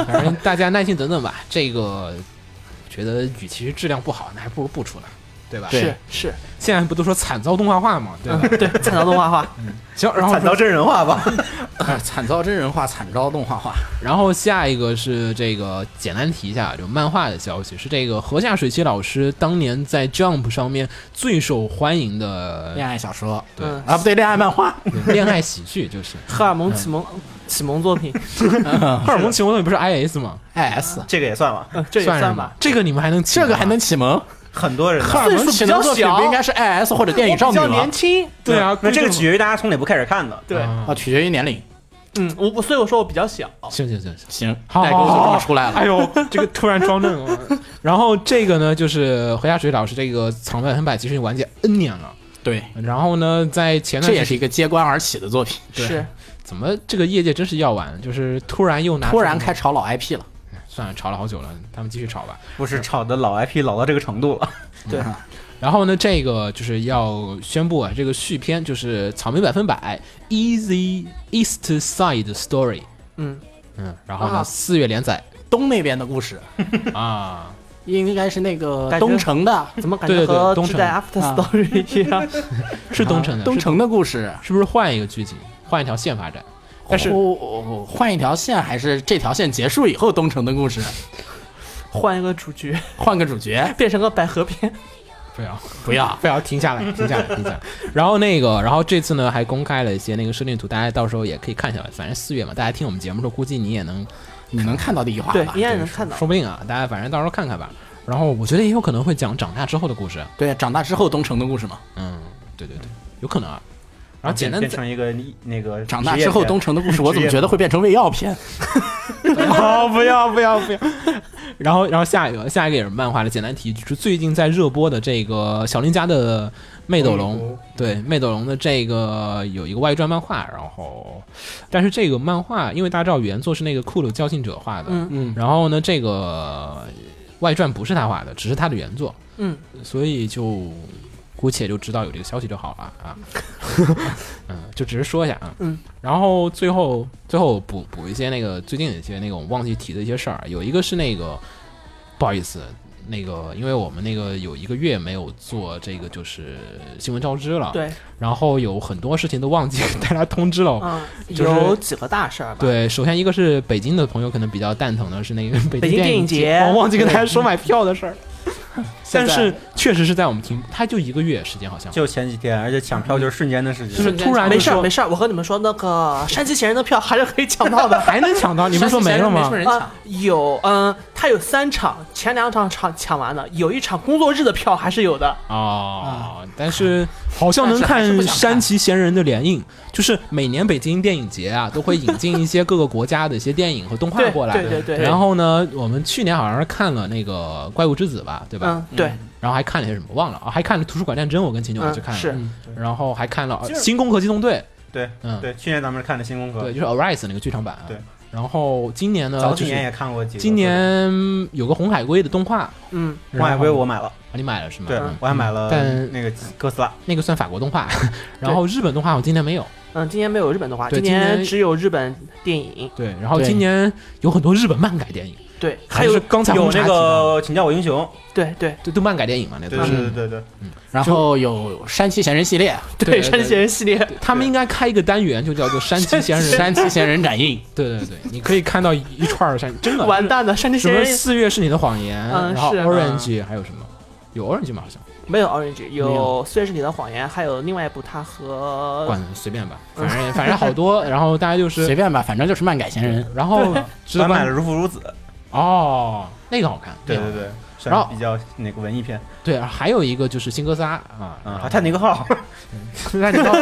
反正大家耐心等等吧，这个觉得与其是质量不好，那还不如不出来，对吧？是是，现在不都说惨遭动画化吗？对吧？嗯，对，惨遭动画化，嗯行，然后惨遭真人化吧，哎惨遭真人化，惨遭动画化。然后下一个是这个简单提一下，就漫画的消息，是这个河下水七老师当年在 Jump 上面最受欢迎的恋爱小说，对嗯，啊，不对，恋爱漫画。对恋爱喜剧，就是 荷尔蒙启蒙启蒙作品，荷尔蒙启蒙作品不是 IS 吗？IS 这个也算吧。嗯，这也算算吧。？这个你们还能这个还能启蒙？很多人呢荷尔蒙启蒙作品不应该是 IS 或者电影少女比较吗年？轻，对啊？那这个取决于大家从哪部开始看的。对，啊啊，取决于年龄。嗯，我我所以我说我比较小，行行行行。行，好代沟就这么出来了。哎呦，这个突然装嫩了。然后这个呢，就是何家水老师这个藏在横版其实已经完结 N 年了。对，然后呢，在前段时间这也是一个揭竿而起的作品，对是怎么这个业界真是要完，就是突然又拿突然开炒老 IP 了。算了，吵了好久了，他们继续吵吧。不是吵的老 IP 老到这个程度了，对嗯。然后呢，这个就是要宣布啊，这个续篇就是草莓百分百 Easy East Side Story，嗯，嗯，然后呢，啊。四月连载。东那边的故事，啊，应该是那个东城的 怎么感对觉和对对东城只代 After 啊。Story 一样？是东城的，东城的故事，是不是换一个剧情，换一条线发展？但是换一条线，还是这条线结束以后东城的故事，换一个主角，换个主角，变成个百合篇。不要 不要不要停下来，停下来，停下来。然后那个，然后这次呢还公开了一些那个设定图，大家到时候也可以看下来。反正四月嘛，大家听我们节目的时候，估计你也能，你能看到第一话吧，？对应该能看到。说不定啊，大家反正到时候看看吧。然后我觉得也有可能会讲长大之后的故事，对，长大之后东城的故事嘛，嗯，对对对，有可能啊。然后简单再变成一个那个长大之后东东城的故事，我怎么觉得会变成胃药片？哦，不要不要不要。然后，然后下一个，下一个也是漫画的简单提，就是最近在热播的这个小林家的魅斗龙，对魅斗龙的这个有一个外传漫画，然后，但是这个漫画，因为大家知道原作是那个库鲁教信者画的，嗯嗯，然后呢，这个外传不是他画的，只是他的原作，嗯，所以就姑且就知道有这个消息就好了啊。嗯，就只是说一下啊。嗯。然后最后最后补补一些那个最近的一些那个我忘记提的一些事儿，有一个是那个不好意思。那个，因为我们那个有一个月没有做这个，就是新闻招知了，，对，然后有很多事情都忘记给大家通知了，嗯，就是有几个大事儿吧。，对，首先一个是北京的朋友可能比较蛋疼的是那个北北京电电影节我忘记跟大家说买票的事儿。但是确实是在我们听，他就一个月时间好像，就前几天，而且抢票就是瞬间的事情，就是突然没事儿没事儿，我和你们说，那个山崎贤人的票还是可以抢到的。还能抢到，你不是说没了吗没什么？人抢啊，有，嗯，他有三场，前两场场抢完了，有一场工作日的票还是有的。哦，但是好像能看山崎贤人的联映，就是每年北京电影节啊，都会引进一些各个国家的一些电影和动画过来。对对对。然后呢，我们去年好像是看了那个《怪物之子》吧，对吧？嗯，对，然后还看了些什么忘了啊，还看了《图书馆战争》，我跟秦九去看了。嗯是嗯然后还看了新攻壳机动队》，对嗯，对，去年咱们是看的新功课对，，就是 Arise 那个剧场版。啊对。然后今年呢，就是早几年也看过几个。今年有个红海龟的动画，嗯，红海龟我买了，啊，你买了是吗？对嗯我还买了但那个哥斯拉，那个算法国动画，然后日本动画我今年没有。嗯，今年没有日本动画，今年只有日本电影。对，然后今年有很多日本漫改电影，对，还有有刚才有那个请叫我英雄，对对对，都漫改电影嘛，那对都是。对对对对，然后有山崎贤人系列，对对山崎贤人系列，他们应该开一个单元，就叫做山崎贤人。山崎贤人展映，对对对，你 可以看到一一串儿山，真的完蛋了，山崎贤人四月是你的谎言，嗯然后是 Orange 还有什么？有 Orange 吗？好像没有 Orange，有有《虽然是你的谎言》，还有另外一部他和管随便吧，反正反正好多，然后大家就是随便吧，反正就是漫改闲人。然后 值得我还买了关如父如子，哦，那个好看。对对对，然后比较那个文艺片。对，还有一个就是《新哥仨》。啊，啊，《泰坦尼个号。那你号，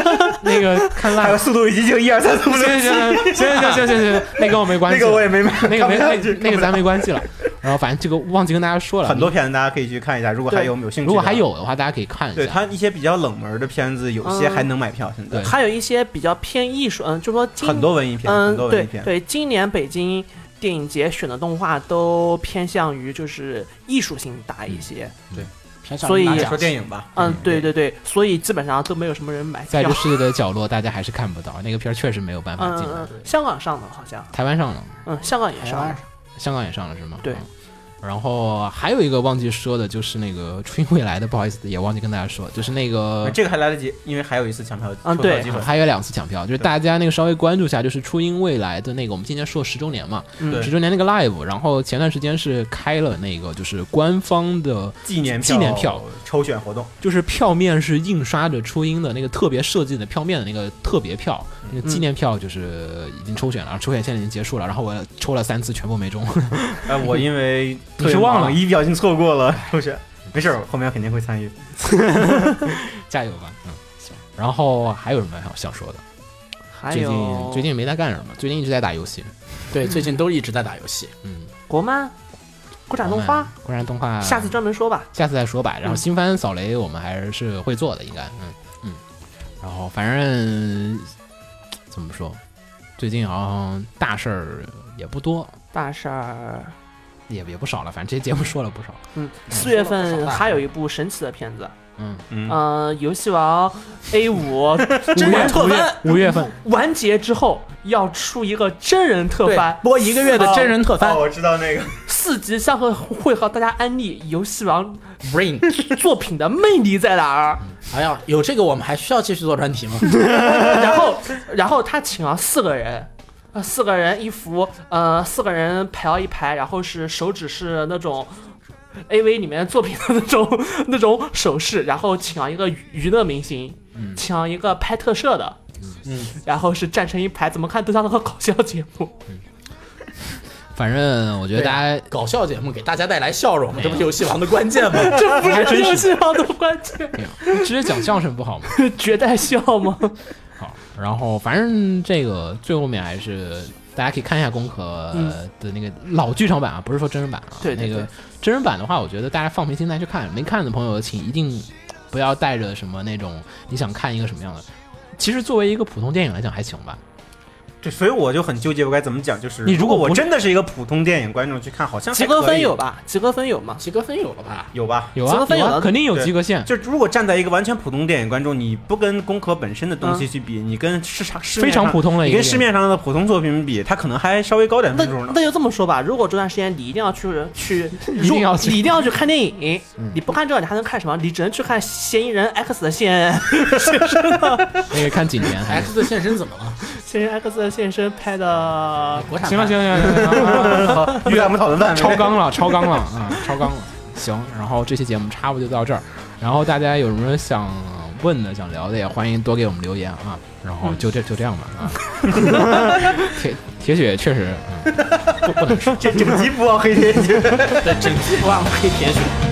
那个，看烂还有《速度与激情》、《一二三四五》。行行行行行行行，那跟我没关系。那我也没买，那个没，那个咱没关系了。然后反正这个忘记跟大家说了。很多片子大家可以去看一下，如果还有没有兴趣。如果还有的话，大家可以看。对，它一些比较冷门的片子，有些还能买票。现在。还有一些比较偏艺术，嗯，就说很多文艺片，很多文艺片。对，今年北京。电影节选的动画都偏向于就是艺术性大一些，偏向所以拿奖也说电影吧，嗯，对对对，所以基本上都没有什么人买在这。世界的角落，大家还是看不到那个片儿，确实没有办法进香港上的好像，台湾上了，嗯，香港也上了，香港也上了是吗？对。嗯然后还有一个忘记说的，就是那个初音未来的，不好意思，也忘记跟大家说，就是那个这个还来得及，因为还有一次抢票嗯对还有两次抢票，就是大家那个稍微关注一下，就是初音未来的那个，我们今年说十周年嘛，十周年那个 live，然后前段时间是开了那个就是官方的，纪念纪念票抽选活动，就是票面是印刷着初音的那个特别设计的票面的那个特别票，那个纪念票就是已经抽选了，抽选现在已经结束了，然后我抽了三次全部没中，哎，我因为你是忘了一不小心错过了 同学，没事儿，后面肯定会参与。加油吧，嗯，行。然后还有什么想想说的？还最近有最近没在干什么，最近一直在打游戏，对，最近都一直在打游戏。嗯，国漫、国产动画，国产动画，下次专门说吧。下次再说吧。然后嗯新番扫雷我们还是会做的，应该，嗯嗯。然后反正怎么说，最近好像大事儿也不多，大事儿，也也不少了。反正这些节目说了不少。嗯，嗯四月份还有一部神奇的片子，嗯，嗯，游戏王 A 五 真人特五月番五月份完结之后要出一个真人特对番，，播一个月的真人特番哦，我知道那个，四集将会会和大家安利游戏王 Brain。作品的魅力在哪儿。哎呀，有这个我们还需要继续做专题吗？然后，然后他请了四个人，呃，四个人一幅，呃，四个人排到一排，然后是手指是那种 A V 里面作品的那种那种手势，然后请了一个娱娱乐明星，请了一个拍特摄的，嗯，然后是站成一排，怎么看都像那个搞笑节目。反正我觉得大家搞笑节目给大家带来笑容，这不是游戏王的关键吗？这不是还真是游戏王的关键，直接讲相声不好吗？绝代笑吗？好，然后反正这个最后面还是大家可以看一下功课的那个老剧场版啊，不是说真人版啊。对对那个真人版的话，我觉得大家放平心态去看，没看的朋友请一定不要带着什么那种你想看一个什么样的。其实作为一个普通电影来讲还行吧，对，所以我就很纠结，我该怎么讲？就是你如果我真的是一个普通电影观众去看，好像还及格分有吧？及格分有吗？及格分有了吧？有吧？有啊及格分有的有啊肯定有对及格线，就如果站在一个完全普通电影观众，你不跟工科本身的东西去比，你跟市场市面非常上普通的一个你跟市面上的普通作品比，它可能还稍微高点那分数呢。那就这么说吧，如果这段时间你一定要去去，一定要去你一定要去看电影，你不看这个你还能看什么？你只能去看《嫌疑人 X》的现 身那个看景甜。X 的现身怎么了？嫌疑人 X 的现身拍的，国产行了行了行了行 了，好，越在我们讨论范围。超纲了，超纲了啊，超纲了。行，然后这期节目差不多就到这儿。然后大家有什么想问的、想聊的，也欢迎多给我们留言啊。然后就这就这样吧啊。铁铁血确实，不能说。这整集不忘黑铁血。对，整集不忘黑铁血。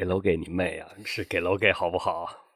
给楼给你妹啊！是给楼给好不好？